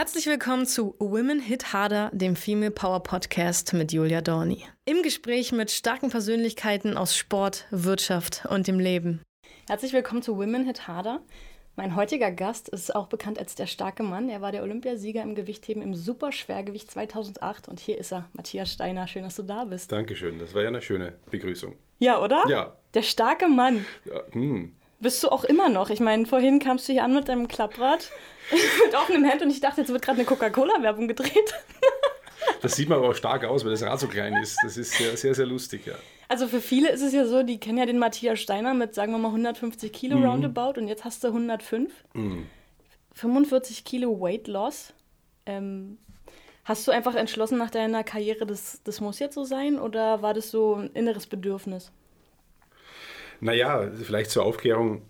Herzlich willkommen zu Women Hit Harder, dem Female Power Podcast mit Julia Dorni. Im Gespräch mit starken Persönlichkeiten aus Sport, Wirtschaft und dem Leben. Herzlich willkommen zu Women Hit Harder. Mein heutiger Gast ist auch bekannt als der starke Mann. Er war der Olympiasieger im Gewichtheben im Superschwergewicht 2008 und hier ist er, Matthias Steiner. Schön, dass du da bist. Dankeschön, das war ja eine schöne Begrüßung. Ja, oder? Ja. Der starke Mann. Ja, hm. Bist du auch immer noch? Ich meine, vorhin kamst du hier an mit deinem Klapprad mit offenem Hemd und ich dachte, jetzt wird gerade eine Coca-Cola-Werbung gedreht. Das sieht man aber auch stark aus, weil das Rad so klein ist. Das ist sehr, sehr, sehr lustig, ja. Also für viele ist es ja so, die kennen ja den Matthias Steiner mit, sagen wir mal, 150 Kilo Mhm. roundabout und jetzt hast du 105. 45 Kilo Weight Loss. Ähm, hast du einfach entschlossen nach deiner Karriere, das, das muss jetzt so sein oder war das so ein inneres Bedürfnis? Naja, vielleicht zur Aufklärung.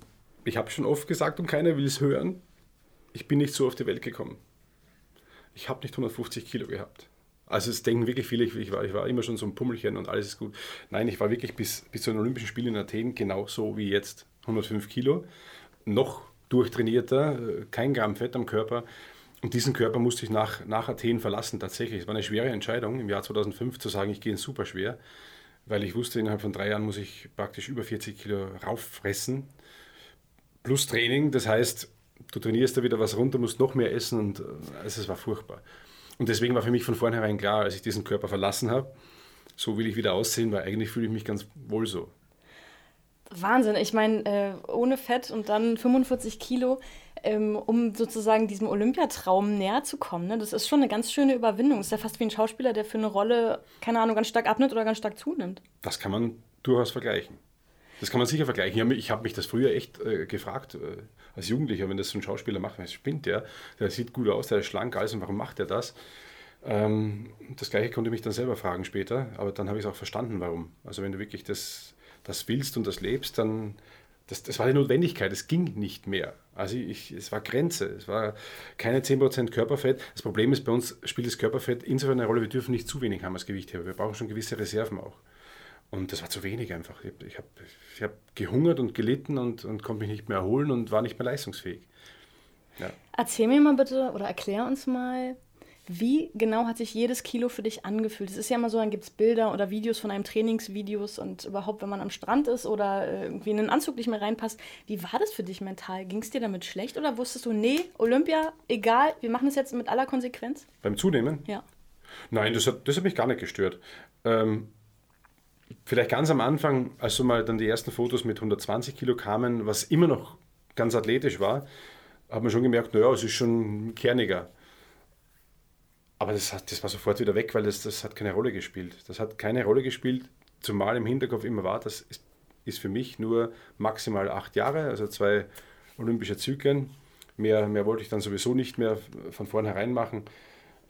Ich habe schon oft gesagt und keiner will es hören. Ich bin nicht so auf die Welt gekommen. Ich habe nicht 150 Kilo gehabt. Also es denken wirklich viele, ich war, ich war immer schon so ein Pummelchen und alles ist gut. Nein, ich war wirklich bis, bis zu den Olympischen Spielen in Athen genauso wie jetzt. 105 Kilo. Noch durchtrainierter, kein Gramm Fett am Körper. Und diesen Körper musste ich nach, nach Athen verlassen tatsächlich. Es war eine schwere Entscheidung im Jahr 2005 zu sagen, ich gehe ins Superschwer, weil ich wusste, innerhalb von drei Jahren muss ich praktisch über 40 Kilo rauffressen. Plus Training, das heißt, du trainierst da wieder was runter, musst noch mehr essen und äh, also es war furchtbar. Und deswegen war für mich von vornherein klar, als ich diesen Körper verlassen habe, so will ich wieder aussehen, weil eigentlich fühle ich mich ganz wohl so. Wahnsinn. Ich meine, äh, ohne Fett und dann 45 Kilo, ähm, um sozusagen diesem Olympiatraum näher zu kommen. Ne? Das ist schon eine ganz schöne Überwindung. Das ist ja fast wie ein Schauspieler, der für eine Rolle, keine Ahnung, ganz stark abnimmt oder ganz stark zunimmt. Das kann man durchaus vergleichen. Das kann man sicher vergleichen. Ich habe mich, das früher echt äh, gefragt, äh, als Jugendlicher, wenn das so ein Schauspieler macht, was spinnt der? Der sieht gut aus, der ist schlank, also warum macht er das? Ähm, das gleiche konnte ich mich dann selber fragen später, aber dann habe ich es auch verstanden, warum. Also wenn du wirklich das, das willst und das lebst, dann, das, das war die Notwendigkeit, es ging nicht mehr. Also ich, es war Grenze, es war keine 10% Körperfett. Das Problem ist, bei uns spielt das Körperfett insofern eine Rolle, wir dürfen nicht zu wenig haben als Gewichtheber, wir brauchen schon gewisse Reserven auch. Und das war zu wenig einfach. Ich, habe ich hab gehungert und gelitten und, und konnte mich nicht mehr erholen und war nicht mehr leistungsfähig. Ja. Erzähl mir mal bitte oder erklär uns mal, wie genau hat sich jedes Kilo für dich angefühlt? Es ist ja immer so, dann gibt es Bilder oder Videos von einem Trainingsvideos und überhaupt, wenn man am Strand ist oder äh, irgendwie in einen Anzug nicht mehr reinpasst. Wie war das für dich mental? Ging es dir damit schlecht oder wusstest du, nee, Olympia, egal, wir machen es jetzt mit aller Konsequenz? Beim Zunehmen? Ja. Nein, das hat, das hat mich gar nicht gestört. Ähm, vielleicht ganz am Anfang, als so mal dann die ersten Fotos mit 120 Kilo kamen, was immer noch ganz athletisch war, hat man schon gemerkt, naja, es ist schon kerniger. Aber das, hat, das war sofort wieder weg, weil das, das hat keine Rolle gespielt. Das hat keine Rolle gespielt, zumal im Hinterkopf immer war, das ist, ist für mich nur maximal acht Jahre, also zwei olympische Zyklen. Mehr, mehr wollte ich dann sowieso nicht mehr von vornherein machen.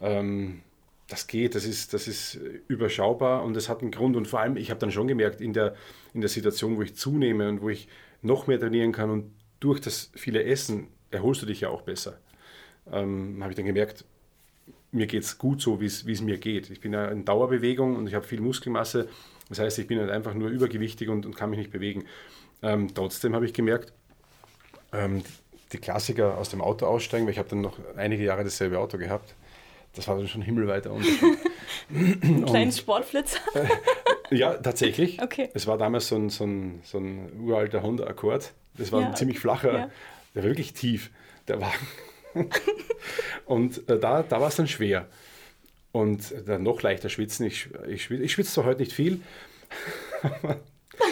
Ähm, das geht, das ist, das ist überschaubar und das hat einen Grund. Und vor allem, ich habe dann schon gemerkt, in der, in der Situation, wo ich zunehme und wo ich noch mehr trainieren kann und durch das viele Essen erholst du dich ja auch besser, ähm, habe ich dann gemerkt, mir geht es gut so, wie es mir geht. Ich bin ja in Dauerbewegung und ich habe viel Muskelmasse. Das heißt, ich bin halt einfach nur übergewichtig und, und kann mich nicht bewegen. Ähm, trotzdem habe ich gemerkt, ähm, die Klassiker aus dem Auto aussteigen, weil ich habe dann noch einige Jahre dasselbe Auto gehabt. Das war dann schon himmelweiter Unterschied. Ein kleines Sportflitzer. ja, tatsächlich. Okay. Es war damals so ein, so ein, so ein uralter Honda Accord. Das war Ja, ein ziemlich flacher, ja. der war wirklich tief, der Wagen. und äh, da, da war es dann schwer. Und dann noch leichter schwitzen. Ich, ich, schwitze, ich schwitze zwar heute nicht viel.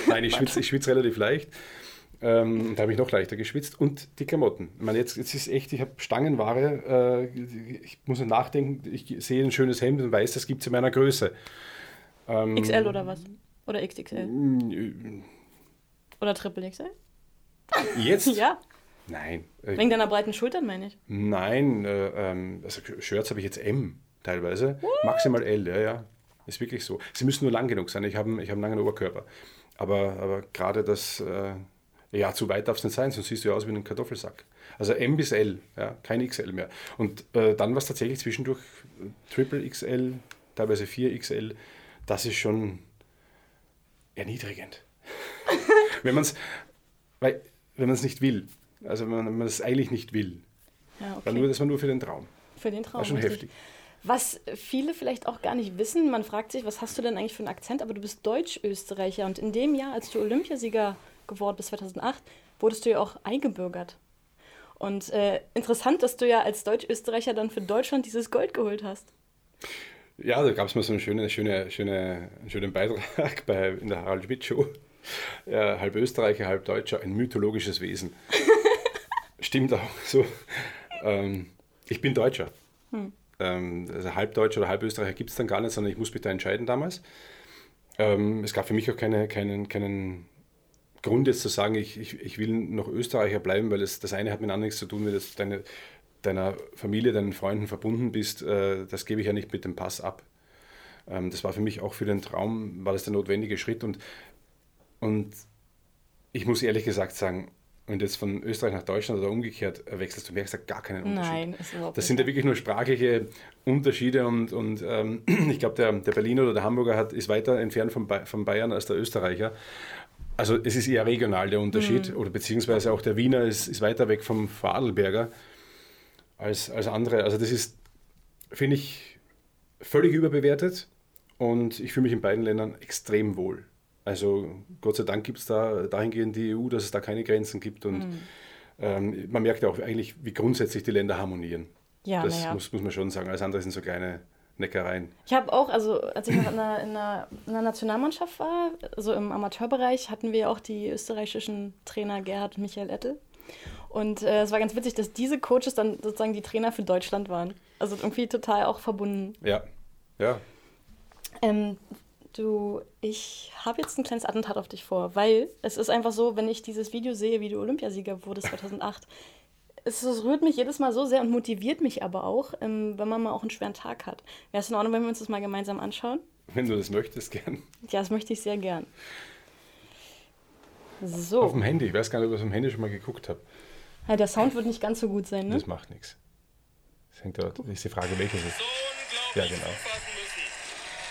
Nein, ich schwitze, ich schwitze relativ leicht. Ähm, da habe ich noch leichter geschwitzt. Und die Klamotten. Ich meine, jetzt, jetzt ist echt, ich habe Stangenware. Äh, ich muss nachdenken. Ich sehe ein schönes Hemd und weiß, das gibt es in meiner Größe. Ähm, XL oder was? Oder XXL? Mm, Oder Triple XL? Jetzt? Ja, Nein. Äh, wegen deiner breiten Schultern meine ich. Nein, äh, ähm, also Shirts habe ich jetzt M teilweise. Maximal L, ja, ja. Ist wirklich so. Sie müssen nur lang genug sein. Ich habe ich hab einen langen Oberkörper. Aber, aber gerade das, äh, ja, zu weit darf es nicht sein, sonst siehst du ja aus wie ein Kartoffelsack. Also M bis L, ja, kein XL mehr. Und äh, dann war es tatsächlich zwischendurch äh, Triple XL, teilweise 4 XL. Das ist schon erniedrigend. wenn man es wenn man es nicht will. Also wenn man es eigentlich nicht will. Ja, Dann nur, okay. das war nur für den Traum. Für den Traum. War schon richtig. heftig. Was viele vielleicht auch gar nicht wissen, man fragt sich, was hast du denn eigentlich für einen Akzent? Aber du bist Deutsch-Österreicher und in dem Jahr, als du Olympiasieger geworden bist, 2008, wurdest du ja auch eingebürgert. Und äh, interessant, dass du ja als Deutsch-Österreicher dann für Deutschland dieses Gold geholt hast. Ja, da gab es mal so einen schönen, schöne, schöne, schönen Beitrag bei, in der Harald Schmidt Show. Ja, halb Österreicher, halb Deutscher, ein mythologisches Wesen. Stimmt auch so. Ähm, ich bin Deutscher. Ähm, also halb Deutscher oder halb Österreicher gibt es dann gar nicht, sondern ich muss mich da entscheiden damals. Ähm, es gab für mich auch keine, keinen, keinen Grund jetzt zu sagen, ich, ich, ich will noch Österreicher bleiben, weil es, das eine hat mit dem anderen nichts zu tun, wenn du deine, deiner Familie, deinen Freunden verbunden bist. Äh, das gebe ich ja nicht mit dem Pass ab. Ähm, das war für mich auch für den Traum, war das der notwendige Schritt und, und ich muss ehrlich gesagt sagen, wenn du jetzt von Österreich nach Deutschland oder umgekehrt wechselst, du merkst da gar keinen Unterschied. Nein, ist überhaupt Das sind ja wirklich nur sprachliche Unterschiede und, und ähm, ich glaube, der, der Berliner oder der Hamburger hat, ist weiter entfernt von, Ba- von Bayern als der Österreicher. Also es ist eher regional der Unterschied oder beziehungsweise auch der Wiener ist, ist weiter weg vom Vorarlberger als, als andere. Also das ist, finde ich, völlig überbewertet und ich fühle mich in beiden Ländern extrem wohl. Also Gott sei Dank gibt es da dahingehend die EU, dass es da keine Grenzen gibt und ähm, man merkt ja auch eigentlich, wie grundsätzlich die Länder harmonieren. Ja, das naja. muss, muss man schon sagen. Alles andere sind so kleine Neckereien. Ich habe auch, also als ich noch in der, in, der, in der Nationalmannschaft war, also im Amateurbereich, hatten wir auch die österreichischen Trainer Gerhard und Michael Ettel. Und äh, es war ganz witzig, dass diese Coaches dann sozusagen die Trainer für Deutschland waren. Also irgendwie total auch verbunden. Ja, ja. Ähm, du, ich habe jetzt ein kleines Attentat auf dich vor, weil es ist einfach so, wenn ich dieses Video sehe, wie du Olympiasieger wurdest 2008, es, es rührt mich jedes Mal so sehr und motiviert mich aber auch, ähm, wenn man mal auch einen schweren Tag hat. Wäre es in Ordnung, wenn wir uns das mal gemeinsam anschauen? Wenn du das möchtest, gern. Ja, das möchte ich sehr gern. Auf So, dem Handy. Ich weiß gar nicht, ob ich auf dem Handy schon mal geguckt habe. ja, der Sound wird nicht ganz so gut sein, ne? Das macht nichts. Das hängt das ist die Frage, welches ist. Ja, genau. zufassen müssen.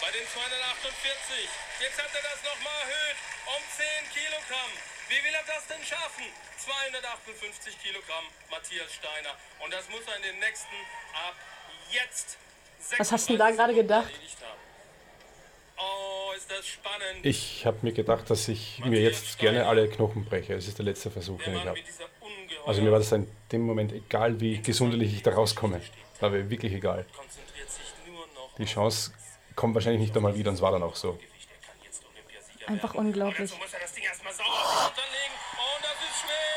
Bei den 248. Jetzt hat er das nochmal erhöht um 10 Kilogramm. Wie will er das denn schaffen? 258 Kilogramm, Matthias Steiner. Und das muss er in den nächsten ab jetzt. Was hast du denn da gerade gedacht? Oh, ist das spannend. Ich habe mir gedacht, dass ich mir jetzt gerne alle Knochen breche. Es ist der letzte Versuch, Der den ich habe. Also mir war das in dem Moment egal, wie gesundheitlich ich da rauskomme. War mir wirklich egal. Die Chance kommt wahrscheinlich nicht einmal wieder und es war dann auch so. Einfach unglaublich. Und dazu muss er das Ding erstmal sauber sich unterlegen.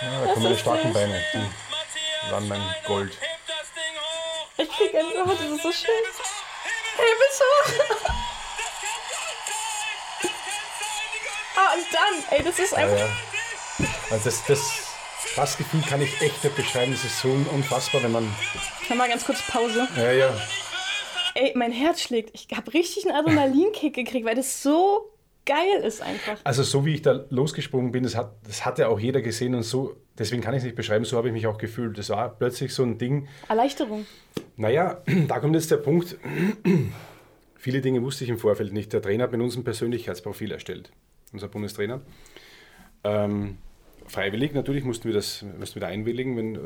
Ja, da kommen meine starken Beine. Die waren mein Gold. Ich krieg Gänsehaut, das ist so schön. Hebel's hoch, kann kann Ah, und dann, ey, das ist Ja, einfach. ja. Also das, das, das Gefühl kann ich echt nicht beschreiben. Das ist so unfassbar, wenn man. Ich mach mal ganz kurz Pause. Ja, ja. Ey, mein Herz schlägt. Ich habe richtig einen Adrenalinkick gekriegt, weil das so geil ist einfach. Also so wie ich da losgesprungen bin, das hat, das hat ja auch jeder gesehen und so, deswegen kann ich es nicht beschreiben, so habe ich mich auch gefühlt. Das war plötzlich so ein Ding. Erleichterung. Naja, da kommt jetzt der Punkt. Viele Dinge wusste ich im Vorfeld nicht. Der Trainer hat mit uns ein Persönlichkeitsprofil erstellt, unser Bundestrainer. Ähm, freiwillig natürlich mussten wir das mussten wir da einwilligen, wenn,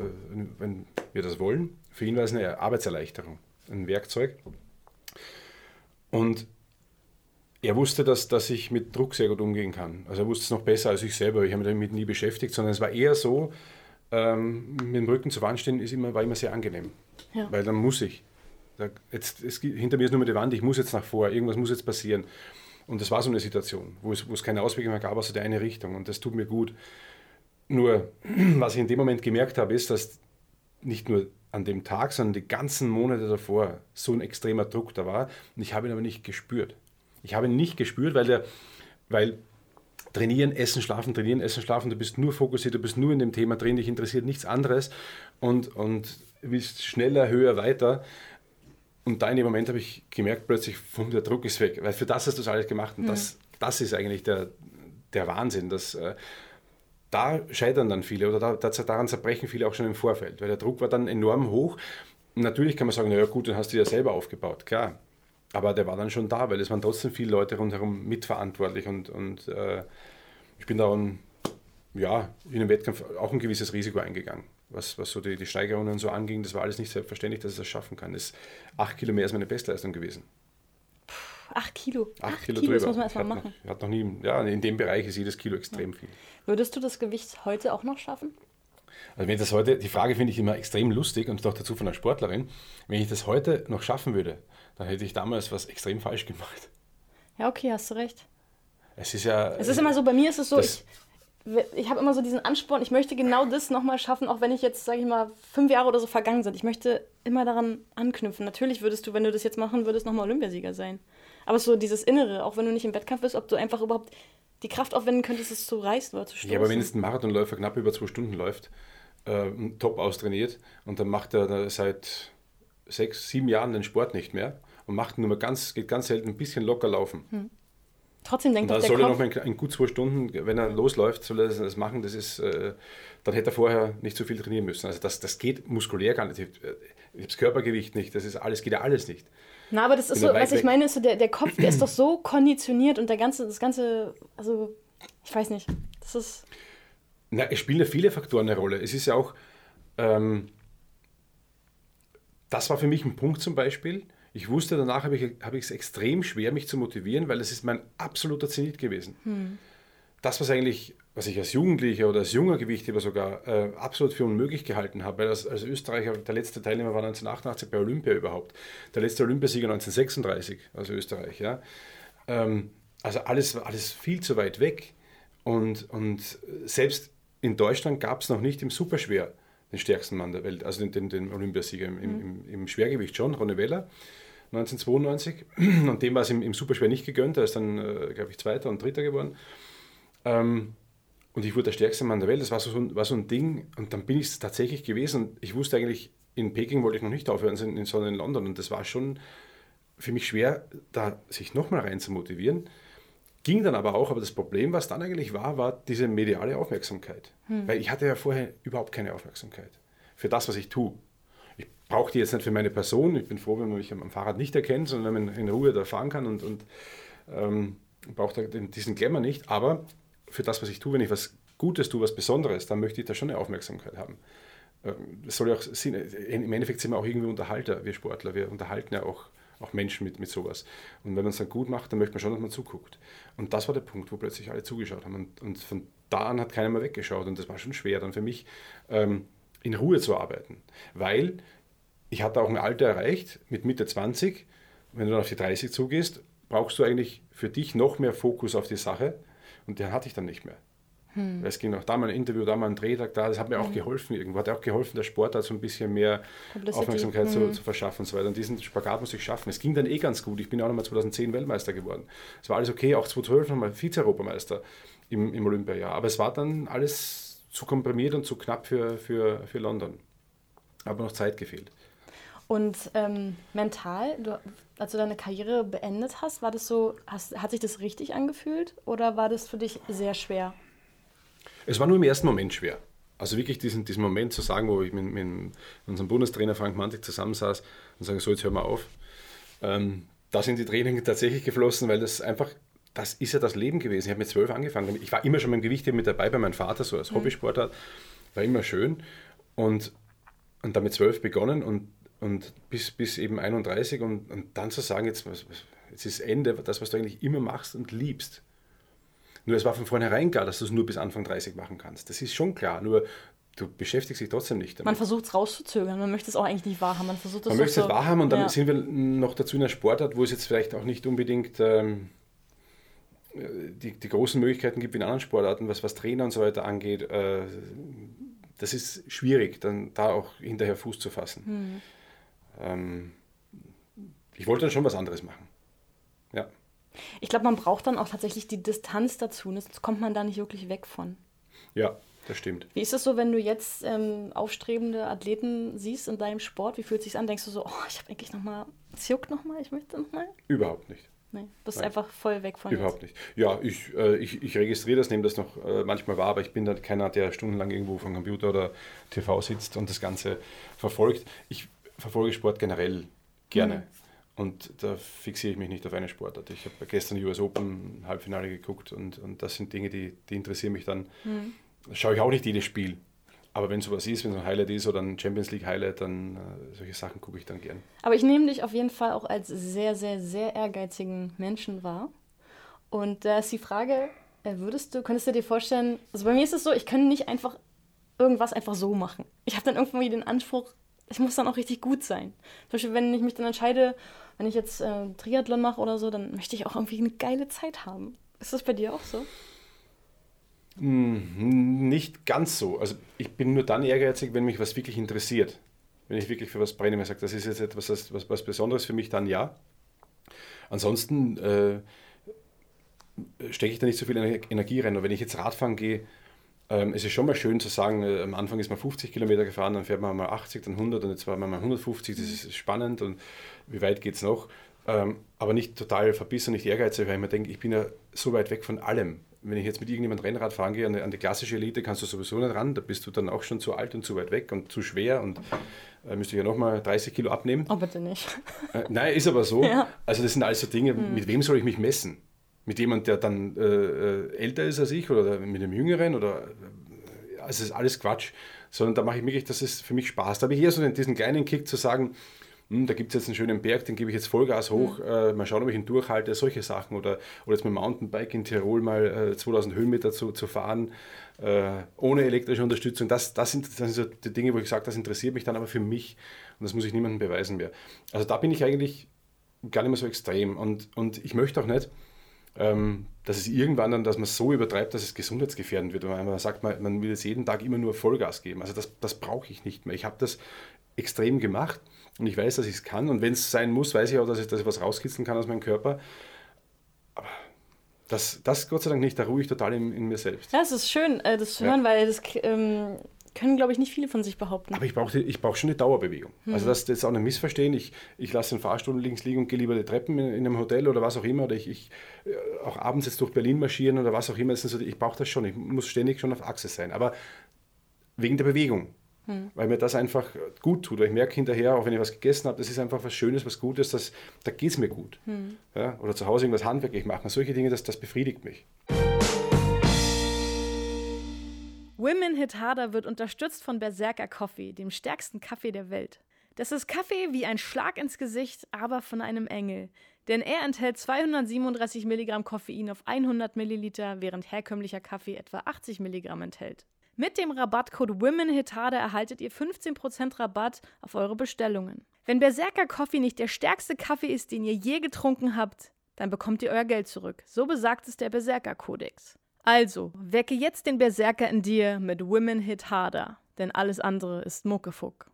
wenn wir das wollen. Für ihn war es eine Arbeitserleichterung, ein Werkzeug. Und er wusste, dass, dass ich mit Druck sehr gut umgehen kann. Also er wusste es noch besser als ich selber. Ich habe mich damit nie beschäftigt, sondern es war eher so, ähm, mit dem Rücken zur Wand stehen ist immer, war immer sehr angenehm. Ja. Weil dann muss ich. Jetzt, es, hinter mir ist nur mehr die Wand, ich muss jetzt nach vor, irgendwas muss jetzt passieren. Und das war so eine Situation, wo es, wo es keine Auswege mehr gab, außer die eine Richtung. Und das tut mir gut. Nur, was ich in dem Moment gemerkt habe, ist, dass nicht nur an dem Tag, sondern die ganzen Monate davor so ein extremer Druck da war. Und ich habe ihn aber nicht gespürt. Ich habe ihn nicht gespürt, weil, der, weil trainieren, essen, schlafen, trainieren, essen, schlafen, du bist nur fokussiert, du bist nur in dem Thema drin, dich interessiert nichts anderes und, und willst schneller, höher, weiter. Und da in dem Moment habe ich gemerkt, plötzlich, pum, der Druck ist weg, weil für das hast du es alles gemacht. Und das, das ist eigentlich der, der Wahnsinn. Dass, äh, da scheitern dann viele oder da, da, daran zerbrechen viele auch schon im Vorfeld, weil der Druck war dann enorm hoch. Natürlich kann man sagen, naja gut, dann hast du dir selber aufgebaut, klar. Aber der war dann schon da, weil es waren trotzdem viele Leute rundherum mitverantwortlich und, und äh, ich bin da ein ja, in einem Wettkampf auch ein gewisses Risiko eingegangen. Was, was so die, die Steigerungen so anging, das war alles nicht selbstverständlich, dass ich das schaffen kann. Das ist acht Kilo mehr als meine Bestleistung gewesen. Acht Kilo. Acht, Acht Kilo, Kilo, drüber. das muss man erstmal machen. Noch, hat noch nie, ja, in dem Bereich ist jedes Kilo extrem viel. Würdest du das Gewicht heute auch noch schaffen? Also wenn das heute, die Frage finde ich immer extrem lustig und doch dazu von einer Sportlerin, wenn ich das heute noch schaffen würde, dann hätte ich damals was extrem falsch gemacht. Ja, okay, hast du recht. Es ist ja. Es ist immer so, bei mir ist es so, ich, ich habe immer so diesen Ansporn, ich möchte genau das nochmal schaffen, auch wenn ich jetzt, sage ich mal, fünf Jahre oder so vergangen sind. Ich möchte immer daran anknüpfen. Natürlich würdest du, wenn du das jetzt machen würdest, nochmal Olympiasieger sein. Aber so dieses Innere, auch wenn du nicht im Wettkampf bist, ob du einfach überhaupt die Kraft aufwenden könntest, es zu reißen oder zu stoßen. Ja, aber wenn jetzt ein Marathonläufer knapp über zwei Stunden läuft, äh, top austrainiert und dann macht er da seit sechs, sieben Jahren den Sport nicht mehr und macht nur mal ganz, geht ganz selten ein bisschen locker laufen. Trotzdem Und denkt der soll er noch mal in, in gut zwei Stunden, wenn er losläuft, soll er das, machen. Das ist, äh, dann hätte er vorher nicht so viel trainieren müssen. Also das, das geht muskulär gar nicht. Ich habe das Körpergewicht nicht, das ist alles, geht ja alles nicht. Na, aber das ist so, was ich meine, ist so, der, der Kopf, der ist doch so konditioniert und der ganze, das ganze, also, ich weiß nicht, das ist, Na, es spielen ja viele Faktoren eine Rolle. Es ist ja auch, ähm, das war für mich ein Punkt zum Beispiel. Ich wusste, danach habe ich habe ich es extrem schwer, mich zu motivieren, weil das ist mein absoluter Zenit gewesen. Das, was eigentlich, was ich als Jugendlicher oder als junger Gewichtheber sogar äh, absolut für unmöglich gehalten habe, weil als, als Österreicher, der letzte Teilnehmer war 1988 bei Olympia überhaupt. Der letzte Olympiasieger 1936 aus Österreich. Ja. Ähm, also alles, alles viel zu weit weg. Und, und selbst in Deutschland gab es noch nicht im Superschwer den stärksten Mann der Welt, also den, den, den Olympiasieger im, im, im, im Schwergewicht schon, Ronne Weller, 1992. Und dem war es im, im Superschwer nicht gegönnt, er ist dann, äh, glaube ich, Zweiter und Dritter geworden. Ähm, und ich wurde der stärkste Mann der Welt, das war so, ein- war so ein Ding. Und dann bin ich es tatsächlich gewesen und ich wusste eigentlich, in Peking wollte ich noch nicht aufhören, sondern in London. Und das war schon für mich schwer, da sich nochmal rein zu motivieren. Ging dann aber auch, aber das Problem, was dann eigentlich war, war diese mediale Aufmerksamkeit. Weil ich hatte ja vorher überhaupt keine Aufmerksamkeit für das, was ich tue. Brauche die jetzt nicht für meine Person. Ich bin froh, wenn man mich am Fahrrad nicht erkennt, sondern wenn man in Ruhe da fahren kann und, und ähm, den- diesen Glamour nicht. Aber für das, was ich tue, wenn ich was Gutes tue, was Besonderes, dann möchte ich da schon eine Aufmerksamkeit haben. Ähm, Das soll ja auch Sinn, im Endeffekt sind wir auch irgendwie Unterhalter, wir Sportler. Wir unterhalten ja auch, auch Menschen mit, mit sowas. Und wenn man es dann gut macht, dann möchte man schon, dass man zuguckt. Und das war der Punkt, wo plötzlich alle zugeschaut haben. Und, und von da an hat keiner mehr weggeschaut. Und das war schon schwer dann für mich, ähm, in Ruhe zu arbeiten. Weil ich hatte auch ein Alter erreicht, mit Mitte 20, wenn du dann auf die 30 zugehst, brauchst du eigentlich für dich noch mehr Fokus auf die Sache. Und den hatte ich dann nicht mehr. Weil Es ging auch da mal ein Interview, da mal ein Drehtag da, das hat mir auch geholfen irgendwo. Hat auch geholfen, der Sport da so ein bisschen mehr Publicity. Aufmerksamkeit zu, zu verschaffen und so weiter. Und diesen Spagat muss ich schaffen. Es ging dann eh ganz gut. Ich bin auch nochmal 2010 Weltmeister geworden. Es war alles okay, auch 2012 nochmal Vize-Europameister im, im Olympiajahr. Aber es war dann alles zu komprimiert und zu knapp für, für, für London. Aber noch Zeit gefehlt. Und ähm, mental, du, als du deine Karriere beendet hast, war das so, hast, hat sich das richtig angefühlt oder war das für dich sehr schwer? Es war nur im ersten Moment schwer. Also wirklich diesen, diesen Moment zu sagen, wo ich mit, mit unserem Bundestrainer Frank Mantik zusammensaß und sage, so jetzt hör mal auf. Ähm, da sind die Tränen tatsächlich geflossen, weil das einfach, das ist ja das Leben gewesen. Ich habe mit zwölf angefangen. Ich war immer schon beim Gewicht mit dabei bei meinem Vater, so als Hobbysportler. War immer schön. Und, und dann mit zwölf begonnen und, und bis, bis eben 31 und, und dann zu sagen, jetzt, jetzt ist Ende, das, was du eigentlich immer machst und liebst. Nur es war von vornherein klar, dass du es nur bis Anfang 30 machen kannst. Das ist schon klar, nur du beschäftigst dich trotzdem nicht damit. Man versucht es rauszuzögern, man möchte es auch eigentlich nicht wahrhaben. Man versucht Man möchte es so- wahrhaben und dann ja. sind wir noch dazu in einer Sportart, wo es jetzt vielleicht auch nicht unbedingt ähm, die, die großen Möglichkeiten gibt wie in anderen Sportarten, was, was Trainer und so weiter angeht. Äh, das ist schwierig, dann da auch hinterher Fuß zu fassen. Hm. Ähm, ich wollte dann schon was anderes machen. Ja. Ich glaube, man braucht dann auch tatsächlich die Distanz dazu, ne? sonst kommt man da nicht wirklich weg von. ja, das stimmt. Wie ist es so, wenn du jetzt ähm, aufstrebende Athleten siehst in deinem Sport? Wie fühlt es sich an? Denkst du so, oh, ich habe eigentlich nochmal, es juckt nochmal, ich möchte nochmal? Überhaupt nicht. Nee, bist Nein. einfach voll weg von Überhaupt nicht. Ja, ich, äh, ich, ich registriere das, nehme das noch äh, manchmal wahr, aber ich bin da keiner, der stundenlang irgendwo vom Computer oder TV sitzt und das Ganze verfolgt. Ich verfolge Sport generell gerne. Und da fixiere ich mich nicht auf eine Sportart. Ich habe gestern US Open Halbfinale geguckt und, und das sind Dinge, die, die interessieren mich dann. schaue ich auch nicht jedes Spiel. Aber wenn sowas ist, wenn so ein Highlight ist oder ein Champions League Highlight, dann äh, solche Sachen gucke ich dann gern. Aber ich nehme dich auf jeden Fall auch als sehr, sehr, sehr ehrgeizigen Menschen wahr. Und da ist die Frage, äh, würdest du, könntest du dir vorstellen, also bei mir ist es so, ich kann nicht einfach irgendwas einfach so machen. Ich habe dann irgendwie den Anspruch, ich muss dann auch richtig gut sein. Zum Beispiel, wenn ich mich dann entscheide, wenn ich jetzt äh, Triathlon mache oder so, dann möchte ich auch irgendwie eine geile Zeit haben. Ist das bei dir auch so? Hm, nicht ganz so. Also ich bin nur dann ehrgeizig, wenn mich was wirklich interessiert. Wenn ich wirklich für was brenne, wenn ich sage, das ist jetzt etwas was, was Besonderes für mich, dann ja. Ansonsten äh, stecke ich da nicht so viel Energie rein. Und wenn ich jetzt Radfahren gehe, ähm, es ist schon mal schön zu sagen, äh, am Anfang ist man 50 Kilometer gefahren, dann fährt man mal 80, dann 100 und jetzt war man mal 150. Das ist spannend und wie weit geht es noch? Ähm, aber nicht total verbissen, nicht ehrgeizig, weil ich mir denke, ich bin ja so weit weg von allem wenn ich jetzt mit irgendjemandem Rennrad fahren gehe, an, an die klassische Elite kannst du sowieso nicht ran, da bist du dann auch schon zu alt und zu weit weg und zu schwer und äh, müsste ich ja nochmal 30 Kilo abnehmen. Oh, bitte nicht. Äh, nein, ist aber so. Ja. Also das sind alles so Dinge, mhm. mit wem soll ich mich messen? Mit jemandem, der dann äh, äh, älter ist als ich oder mit einem Jüngeren oder äh, also das ist alles Quatsch, sondern da mache ich wirklich, dass es für mich Spaß. Da habe ich eher so diesen kleinen Kick zu sagen, hm, da gibt es jetzt einen schönen Berg, den gebe ich jetzt Vollgas hoch, mhm. äh, mal schauen, ob ich ihn durchhalte, solche Sachen. Oder, oder jetzt mit dem Mountainbike in Tirol mal äh, 2000 Höhenmeter zu, zu fahren, äh, ohne elektrische Unterstützung. Das, das, sind, das sind so die Dinge, wo ich sage, das interessiert mich dann aber für mich und das muss ich niemandem beweisen mehr. Also da bin ich eigentlich gar nicht mehr so extrem und, und ich möchte auch nicht, ähm, dass es irgendwann dann, dass man so übertreibt, dass es gesundheitsgefährdend wird. Wenn man sagt, man, man will jetzt jeden Tag immer nur Vollgas geben. Also das, das brauche ich nicht mehr. Ich habe das extrem gemacht und ich weiß, dass ich es kann. Und wenn es sein muss, weiß ich auch, dass ich, dass ich was rauskitzeln kann aus meinem Körper. Aber das, das Gott sei Dank nicht, da ruhe ich total in, in mir selbst. Ja, es ist schön, äh, das zu hören, weil das ähm, können, glaube ich, nicht viele von sich behaupten. Aber ich brauche ich brauch schon eine Dauerbewegung. Mhm. Also das, das ist auch ein Missverstehen. Ich, ich lasse den Fahrstuhl links liegen und gehe lieber die Treppen in, in, einem Hotel oder was auch immer. Oder ich, ich äh, auch abends jetzt durch Berlin marschieren oder was auch immer. So, ich brauche das schon. Ich muss ständig schon auf Achse sein. Aber wegen der Bewegung. Hm. Weil mir das einfach gut tut. Weil ich merke hinterher, auch wenn ich was gegessen habe, das ist einfach was Schönes, was Gutes, das, da geht es mir gut. Hm. Ja? Oder zu Hause irgendwas handwerklich machen. Solche Dinge, das, das befriedigt mich. Women Hit Harder wird unterstützt von Berserker Coffee, dem stärksten Kaffee der Welt. Das ist Kaffee wie ein Schlag ins Gesicht, aber von einem Engel. Denn er enthält 237 Milligramm Koffein auf 100 Milliliter, während herkömmlicher Kaffee etwa 80 Milligramm enthält. Mit dem Rabattcode WomenHitade erhaltet ihr 15% Rabatt auf eure Bestellungen. Wenn Berserker Coffee nicht der stärkste Kaffee ist, den ihr je getrunken habt, dann bekommt ihr euer Geld zurück. So besagt es der Berserker Kodex. Also, wecke jetzt den Berserker in dir mit Women Hit Harder, denn alles andere ist Muckefuck.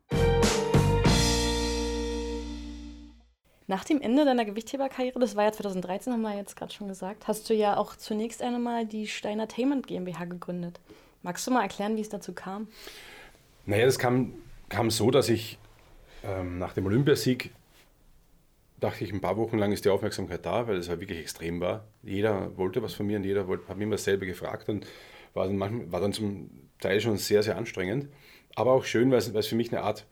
Nach dem Ende deiner Gewichtheberkarriere, das war ja 2013, haben wir jetzt gerade schon gesagt, hast du ja auch zunächst einmal die Steiner Tainment GmbH gegründet. Magst du mal erklären, wie es dazu kam? Naja, das kam, kam so, dass ich ähm, nach dem Olympiasieg dachte ich, ein paar Wochen lang ist die Aufmerksamkeit da, weil es halt wirklich extrem war. Jeder wollte was von mir und jeder wollte, hat mich immer dasselbe gefragt und war dann, manchmal, war dann zum Teil schon sehr, sehr anstrengend. Aber auch schön, weil es, weil es für mich eine Art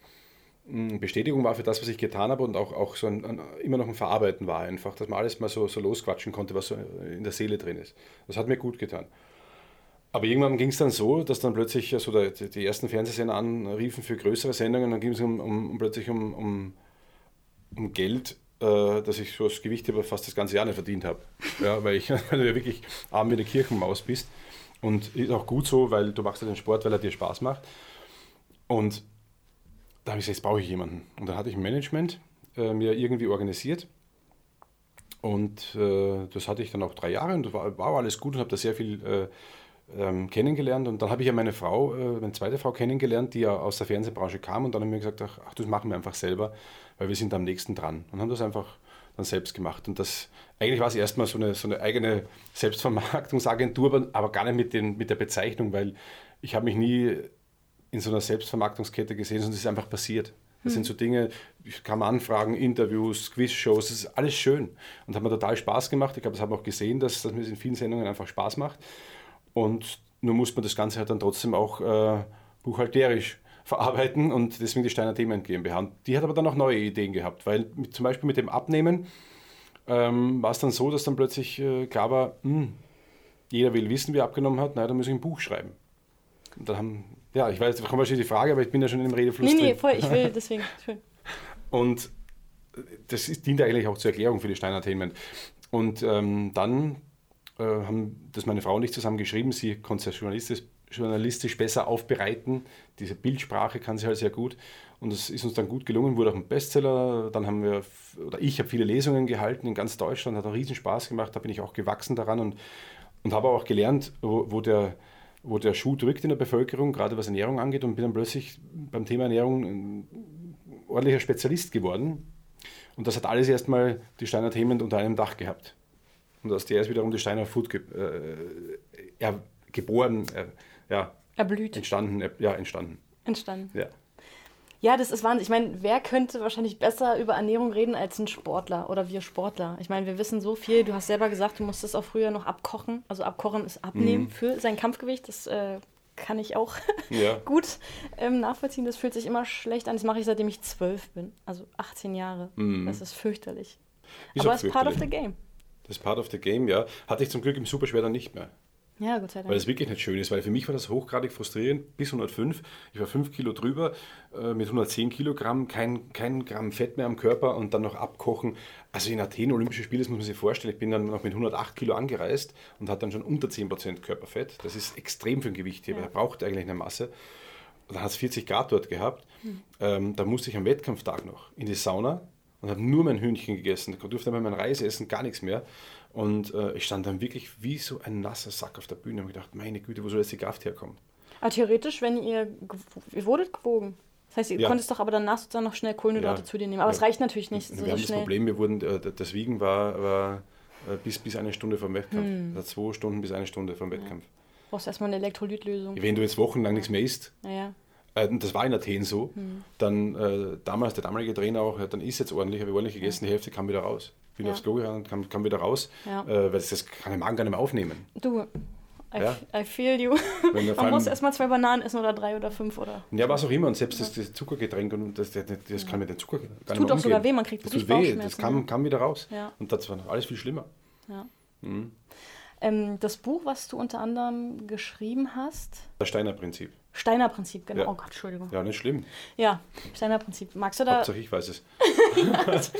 hm, Bestätigung war für das, was ich getan habe und auch, auch so ein, ein, immer noch ein Verarbeiten war einfach, dass man alles mal so, so losquatschen konnte, was so in der Seele drin ist. Das hat mir gut getan. Aber irgendwann ging es dann so, dass dann plötzlich also der, die ersten Fernsehsender anriefen für größere Sendungen. Dann ging es um, um, um, plötzlich um, um, um Geld, dass ich so das Gewicht aber fast das ganze Jahr nicht verdient habe. Ja, weil, ich, weil du ja wirklich arm wie eine Kirchenmaus bist. Und ist auch gut so, weil du machst ja den Sport, weil er dir Spaß macht. Und da habe ich gesagt, jetzt brauche ich jemanden. Und dann hatte ich ein Management äh, mir irgendwie organisiert. Und äh, das hatte ich dann auch drei Jahre und war, war alles gut und habe da sehr viel äh, ähm, kennengelernt. Und dann habe ich ja meine Frau, äh, meine zweite Frau kennengelernt, die ja aus der Fernsehbranche kam. Und dann haben wir gesagt, ach, das machen wir einfach selber, weil wir sind am nächsten dran. Und haben das einfach dann selbst gemacht. Und das, eigentlich war es erstmal so eine, so eine eigene Selbstvermarktungsagentur, aber gar nicht mit, den, mit der Bezeichnung, weil ich habe mich nie in so einer Selbstvermarktungskette gesehen, sondern es ist einfach passiert. Das sind hm. so Dinge, ich kam anfragen, Interviews, Quizshows, das ist alles schön und hat mir total Spaß gemacht. Ich glaube, das haben wir auch gesehen, dass, dass mir das in vielen Sendungen einfach Spaß macht. Und nur muss man das Ganze halt dann trotzdem auch äh, buchhalterisch verarbeiten und deswegen die Steiner Themen GmbH. Die hat aber dann auch neue Ideen gehabt, weil mit, zum Beispiel mit dem Abnehmen ähm, war es dann so, dass dann plötzlich äh, klar war, mh, hm, jeder will wissen, wie er abgenommen hat, naja, dann muss ich ein Buch schreiben. Und dann haben, ja, ich weiß, da kommt wahrscheinlich die Frage, aber ich bin ja schon im Redefluss. Nee, nee, drin. voll, ich will deswegen. Schön. Und das ist, dient eigentlich auch zur Erklärung für die Stein Entertainment. Und ähm, dann äh, haben das meine Frau und ich zusammen geschrieben. Sie konnte es ja journalistisch, journalistisch besser aufbereiten. Diese Bildsprache kann sie halt sehr gut. Und das ist uns dann gut gelungen, wurde auch ein Bestseller. Dann haben wir, oder ich habe viele Lesungen gehalten in ganz Deutschland, hat einen riesen Spaß gemacht. Da bin ich auch gewachsen daran und, und habe auch gelernt, wo, wo der wo der Schuh drückt in der Bevölkerung, gerade was Ernährung angeht, und bin dann plötzlich beim Thema Ernährung ein ordentlicher Spezialist geworden. Und das hat alles erstmal die Steiner Entertainment unter einem Dach gehabt. Und aus der ist wiederum die Steiner Food ge äh, er, geboren, äh, ja, Erblüht, entstanden, äh, ja, entstanden. entstanden. Ja. Ja, das ist Wahnsinn. Ich meine, wer könnte wahrscheinlich besser über Ernährung reden als ein Sportler oder wir Sportler? Ich meine, wir wissen so viel. Du hast selber gesagt, du musstest auch früher noch abkochen. Also abkochen ist abnehmen Mhm. für sein Kampfgewicht. Das äh, kann ich auch Ja. gut ähm, nachvollziehen. Das fühlt sich immer schlecht an. Das mache ich seitdem ich zwölf bin. Also 18 Jahre. Das ist fürchterlich. Mhm. Ist Aber es ist part of the game. Das ist part of the game, ja. Hatte ich zum Glück im Superschwer dann nicht mehr. Ja, Gott sei Dank. Weil es wirklich nicht schön ist, weil für mich war das hochgradig frustrierend, bis 105. Ich war 5 Kilo drüber, äh, mit 110 Kilogramm, kein, kein Gramm Fett mehr am Körper und dann noch abkochen. Also in Athen, Olympische Spiele, das muss man sich vorstellen, ich bin dann noch mit 108 Kilo angereist und hatte dann schon unter 10% Körperfett. Das ist extrem für ein Gewichtheber, Ja. er braucht eigentlich eine Masse. Und dann hat es 40 Grad dort gehabt. Ähm, da musste ich am Wettkampftag noch in die Sauna und habe nur mein Hühnchen gegessen. Ich durfte bei meinem Reis essen, gar nichts mehr. Und äh, ich stand dann wirklich wie so ein nasser Sack auf der Bühne und habe gedacht, meine Güte, wo soll jetzt die Kraft herkommen? Aber theoretisch, wenn ihr, ihr wurdet gewogen. Das heißt, ihr Ja. konntest doch aber danach sozusagen noch schnell Kohlenhydrate Ja. zu dir nehmen. Aber es Ja. reicht natürlich nicht so, wir so haben das schnell. Problem, wir wurden, äh, das Wiegen war, war äh, bis, bis eine Stunde vom Wettkampf. Hm. Also zwei Stunden bis eine Stunde vom Wettkampf. Du brauchst erstmal eine Elektrolytlösung. Wenn du jetzt wochenlang nichts mehr isst, Naja. Äh, und das war in Athen so, Hm. dann äh, damals der damalige Trainer auch, ja, dann isst jetzt ordentlich, habe ich ordentlich gegessen, die Hälfte kam wieder raus. Bin Ja. aufs Klo gegangen, kam, kam wieder raus, Ja. äh, weil das, das kann der Magen gar nicht mehr aufnehmen. Du, I, Ja. I feel you. Man allem- muss erstmal zwei Bananen essen oder drei oder fünf oder. Ja, was auch immer. Und selbst das, das Zuckergetränk, und das, das, das kann mit dem Zucker gar nicht tut auch sogar weh, man kriegt das wirklich tut weh, das kam, ja. kam wieder raus. Und das war alles viel schlimmer. Mhm. Ähm, das Buch, was du unter anderem geschrieben hast, Das Steiner Prinzip. Steiner Prinzip, genau. Ja. Oh Gott, Entschuldigung. Ja, nicht schlimm. Ja, Steiner Prinzip. Magst du da, Hauptsache ich weiß es.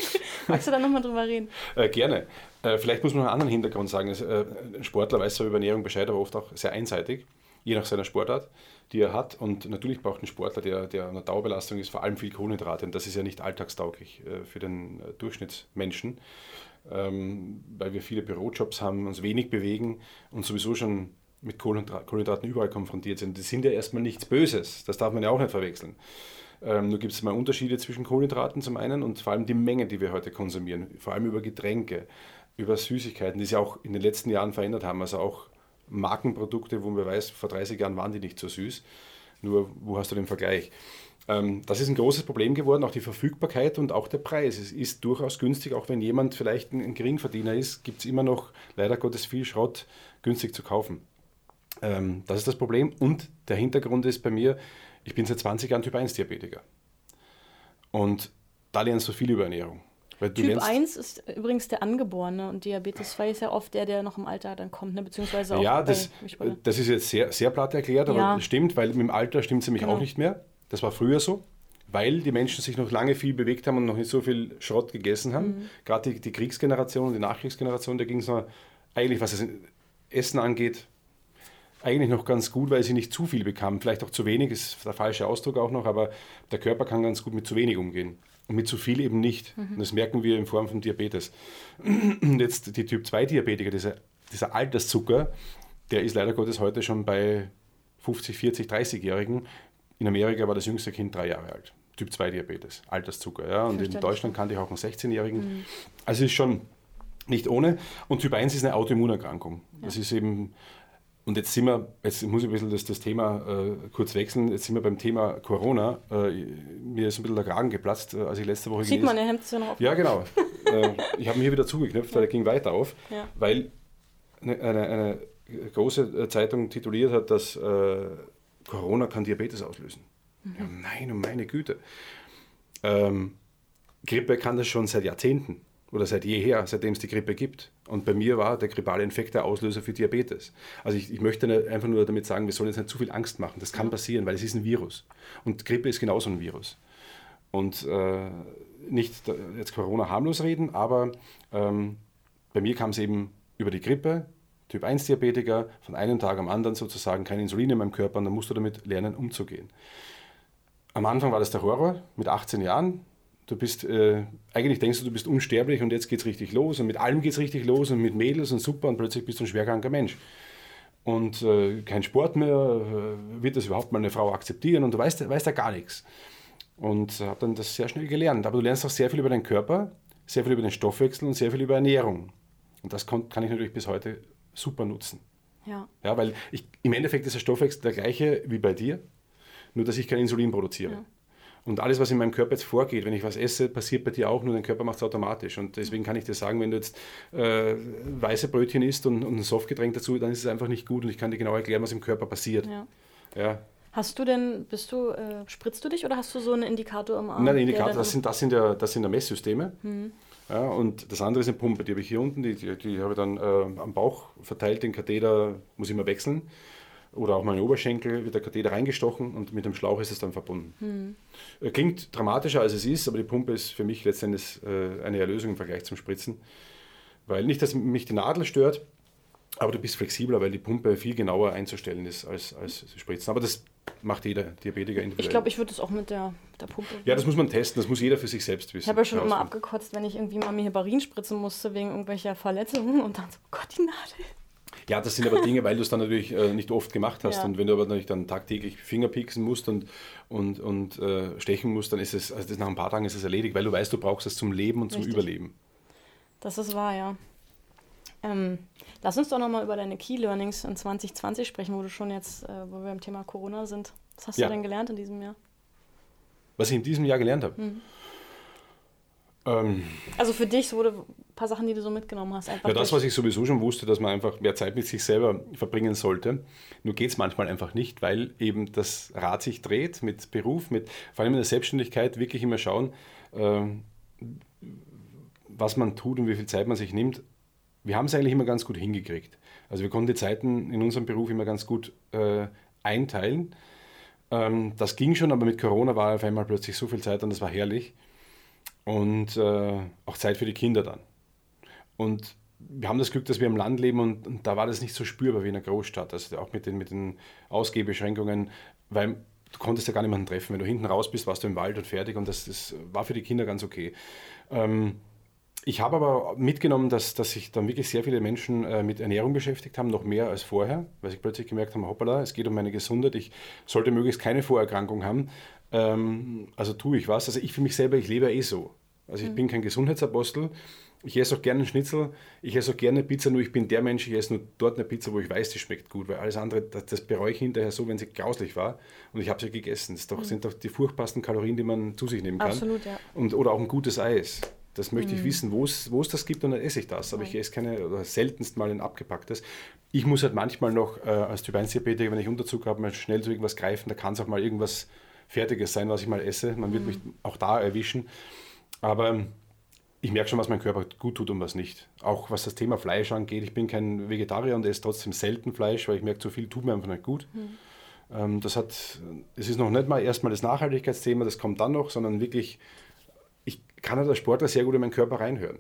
magst du da nochmal drüber reden? Äh, gerne. Äh, vielleicht muss man noch einen anderen Hintergrund sagen. Es, äh, ein Sportler weiß zwar über Ernährung Bescheid, aber oft auch sehr einseitig, je nach seiner Sportart, die er hat. Und natürlich braucht ein Sportler, der, der einer Dauerbelastung ist, vor allem viel Kohlenhydrate. Und das ist ja nicht alltagstauglich äh, für den äh, Durchschnittsmenschen, ähm, weil wir viele Bürojobs haben, uns wenig bewegen und sowieso schon mit Kohlenhydra- Kohlenhydraten überall konfrontiert sind. Die sind ja erstmal nichts Böses, das darf man ja auch nicht verwechseln. Ähm, nur gibt es mal Unterschiede zwischen Kohlenhydraten zum einen und vor allem die Menge, die wir heute konsumieren, vor allem über Getränke, über Süßigkeiten, die sich auch in den letzten Jahren verändert haben. Also auch Markenprodukte, wo man weiß, vor 30 Jahren waren die nicht so süß. Nur, wo hast du den Vergleich? Ähm, das ist ein großes Problem geworden, auch die Verfügbarkeit und auch der Preis. Es ist durchaus günstig, auch wenn jemand vielleicht ein Geringverdiener ist, gibt es immer noch leider Gottes viel Schrott günstig zu kaufen. Ähm, das ist das Problem. Und der Hintergrund ist bei mir, ich bin seit 20 Jahren Typ 1 Diabetiker. Und da lernst du viel über Ernährung. Typ lernst, 1 ist übrigens der Angeborene und Diabetes 2 ist ja oft der, der noch im Alter dann kommt, ne? beziehungsweise auch Ja, das, das ist jetzt sehr, sehr platt erklärt, aber Ja. das stimmt, weil mit dem Alter stimmt es nämlich Genau. auch nicht mehr. Das war früher so, weil die Menschen sich noch lange viel bewegt haben und noch nicht so viel Schrott gegessen haben. Mhm. Gerade die, die Kriegsgeneration und die Nachkriegsgeneration, da ging es noch eigentlich, was das Essen angeht, eigentlich noch ganz gut, weil sie nicht zu viel bekamen. Vielleicht auch zu wenig, ist der falsche Ausdruck auch noch, aber der Körper kann ganz gut mit zu wenig umgehen. Und mit zu viel eben nicht. Mhm. Und das merken wir in Form von Diabetes. Und jetzt die Typ-2-Diabetiker, dieser, dieser Alterszucker, der ist leider Gottes heute schon bei 50, 40, 30-Jährigen. In Amerika war das jüngste Kind drei Jahre alt. Typ 2 Diabetes, Alterszucker. Ja. Und in. Deutschland kannte ich auch einen 16-Jährigen. Also ist schon nicht ohne. Und Typ 1 ist eine Autoimmunerkrankung. Das ist eben, und jetzt sind wir, jetzt muss ich ein bisschen das, das Thema äh, kurz wechseln, jetzt sind wir beim Thema Corona. Äh, mir ist ein bisschen der Kragen geplatzt, äh, als ich letzte Woche Sieht gelesen- man, er hemmt es ja noch auf. ja, genau. äh, ich habe mich hier wieder zugeknöpft, weil er ging weiter auf, Ja. weil eine, eine, eine große äh, Zeitung tituliert hat, dass äh, Corona kann Diabetes auslösen. Ja, nein, um meine Güte. Ähm, Grippe kann das schon seit Jahrzehnten. Oder seit jeher, seitdem es die Grippe gibt. Und bei mir war der grippale Infekt der Auslöser für Diabetes. Also ich, ich möchte einfach nur damit sagen, wir sollen jetzt nicht zu viel Angst machen. Das kann passieren, weil es ist ein Virus. Und Grippe ist genauso ein Virus. Und äh, nicht jetzt Corona harmlos reden, aber ähm, bei mir kam es eben über die Grippe, Typ 1 Diabetiker, von einem Tag am anderen sozusagen kein Insulin in meinem Körper und dann musst du damit lernen umzugehen. Am Anfang war das der Horror mit 18 Jahren. Du bist, äh, eigentlich denkst du, du bist unsterblich und jetzt geht es richtig los und mit allem geht es richtig los und mit Mädels und super und plötzlich bist du ein schwerkranker Mensch. Und äh, kein Sport mehr, äh, wird das überhaupt mal eine Frau akzeptieren und du weißt, weißt ja gar nichts. Und habe dann das sehr schnell gelernt. Aber du lernst auch sehr viel über deinen Körper, sehr viel über den Stoffwechsel und sehr viel über Ernährung. Und das kann, kann ich natürlich bis heute super nutzen. Ja. Ja, weil ich, im Endeffekt ist der Stoffwechsel der gleiche wie bei dir, nur dass ich kein Insulin produziere. Ja. Und alles, was in meinem Körper jetzt vorgeht, wenn ich was esse, passiert bei dir auch, nur dein Körper macht es automatisch. Und deswegen kann ich dir sagen, wenn du jetzt äh, weiße Brötchen isst und, und ein Softgetränk dazu, dann ist es einfach nicht gut und ich kann dir genau erklären, was im Körper passiert. Ja. ja. Hast du denn, bist du, äh, spritzt du dich oder hast du so einen Indikator im Arm? Nein, Indikator, das sind, das, sind ja, das sind ja Messsysteme. Mhm. Ja, und das andere ist eine Pumpe, die habe ich hier unten, die, die, die habe ich dann äh, am Bauch verteilt, den Katheter muss ich immer wechseln. Oder auch meine Oberschenkel wird der Katheter reingestochen und mit dem Schlauch ist es dann verbunden. Hm. Klingt dramatischer als es ist, aber die Pumpe ist für mich letztendlich äh, eine Erlösung im Vergleich zum Spritzen. Weil nicht, dass mich die Nadel stört, aber du bist flexibler, weil die Pumpe viel genauer einzustellen ist als, als Spritzen. Aber das macht jeder Diabetiker individuell. Ich glaube, ich würde das auch mit der, der Pumpe. Ja, das muss man testen, das muss jeder für sich selbst wissen. Ich habe ja schon immer abgekotzt, wenn ich irgendwie mal mir Heparin spritzen musste wegen irgendwelcher Verletzungen und dann so, oh Gott, die Nadel. Ja, das sind aber Dinge, weil du es dann natürlich äh, nicht oft gemacht hast. Ja. Und wenn du aber natürlich dann tagtäglich Finger pieksen musst und, und, und äh, stechen musst, dann ist es, also nach ein paar Tagen ist es erledigt, weil du weißt, du brauchst es zum Leben und zum Richtig. Überleben. Das ist wahr, ja. Ähm, lass uns doch nochmal über deine Key Learnings in 2020 sprechen, wo du schon jetzt, äh, wo wir im Thema Corona sind. Was hast ja. du denn gelernt in diesem Jahr? Was ich in diesem Jahr gelernt habe? Mhm. Ähm, also für dich ein paar Sachen, die du so mitgenommen hast. Einfach ja, das, was ich sowieso schon wusste, dass man einfach mehr Zeit mit sich selber verbringen sollte. Nur geht es manchmal einfach nicht, weil eben das Rad sich dreht mit Beruf, mit vor allem in der Selbstständigkeit wirklich immer schauen, äh, was man tut und wie viel Zeit man sich nimmt. Wir haben es eigentlich immer ganz gut hingekriegt. Also wir konnten die Zeiten in unserem Beruf immer ganz gut äh, einteilen. Ähm, das ging schon, aber mit Corona war auf einmal plötzlich so viel Zeit und das war herrlich und äh, auch Zeit für die Kinder dann. Und wir haben das Glück, dass wir im Land leben und, und, da war das nicht so spürbar wie in einer Großstadt, also auch mit den, mit den Ausgehbeschränkungen, weil du konntest ja gar niemanden treffen. Wenn du hinten raus bist, warst du im Wald und fertig und das, das war für die Kinder ganz okay. Ähm, ich habe aber mitgenommen, dass, dass sich dann wirklich sehr viele Menschen äh, mit Ernährung beschäftigt haben, noch mehr als vorher, weil sie plötzlich gemerkt haben, hoppala, es geht um meine Gesundheit, ich sollte möglichst keine Vorerkrankung haben. Ähm, also tue ich was. Also ich für mich selber, ich lebe eh so. Also ich mhm. bin kein Gesundheitsapostel. Ich esse auch gerne Schnitzel, ich esse auch gerne Pizza, nur ich bin der Mensch, ich esse nur dort eine Pizza, wo ich weiß, die schmeckt gut, weil alles andere, das, das bereue ich hinterher so, wenn sie grauslich war und ich habe sie gegessen. Das doch, mhm. sind doch die furchtbarsten Kalorien, die man zu sich nehmen kann. Absolut, ja. Und, oder auch ein gutes Eis. Das möchte mhm. ich wissen, wo es das gibt und dann esse ich das. Aber ich esse keine, oder seltenst mal ein abgepacktes. Ich muss halt manchmal noch äh, als Typ 1 Diabetiker, wenn ich Unterzug habe, mal schnell zu irgendwas greifen. Da kann es auch mal irgendwas Fertiges sein, was ich mal esse. Man wird mhm. mich auch da erwischen. Aber ich merke schon, was mein Körper gut tut und was nicht. Auch was das Thema Fleisch angeht. Ich bin kein Vegetarier und esse trotzdem selten Fleisch, weil ich merke, zu viel tut mir einfach nicht gut. Mhm. Das hat, es ist noch nicht mal erstmal das Nachhaltigkeitsthema, das kommt dann noch, sondern wirklich, ich kann als Sportler sehr gut in meinen Körper reinhören.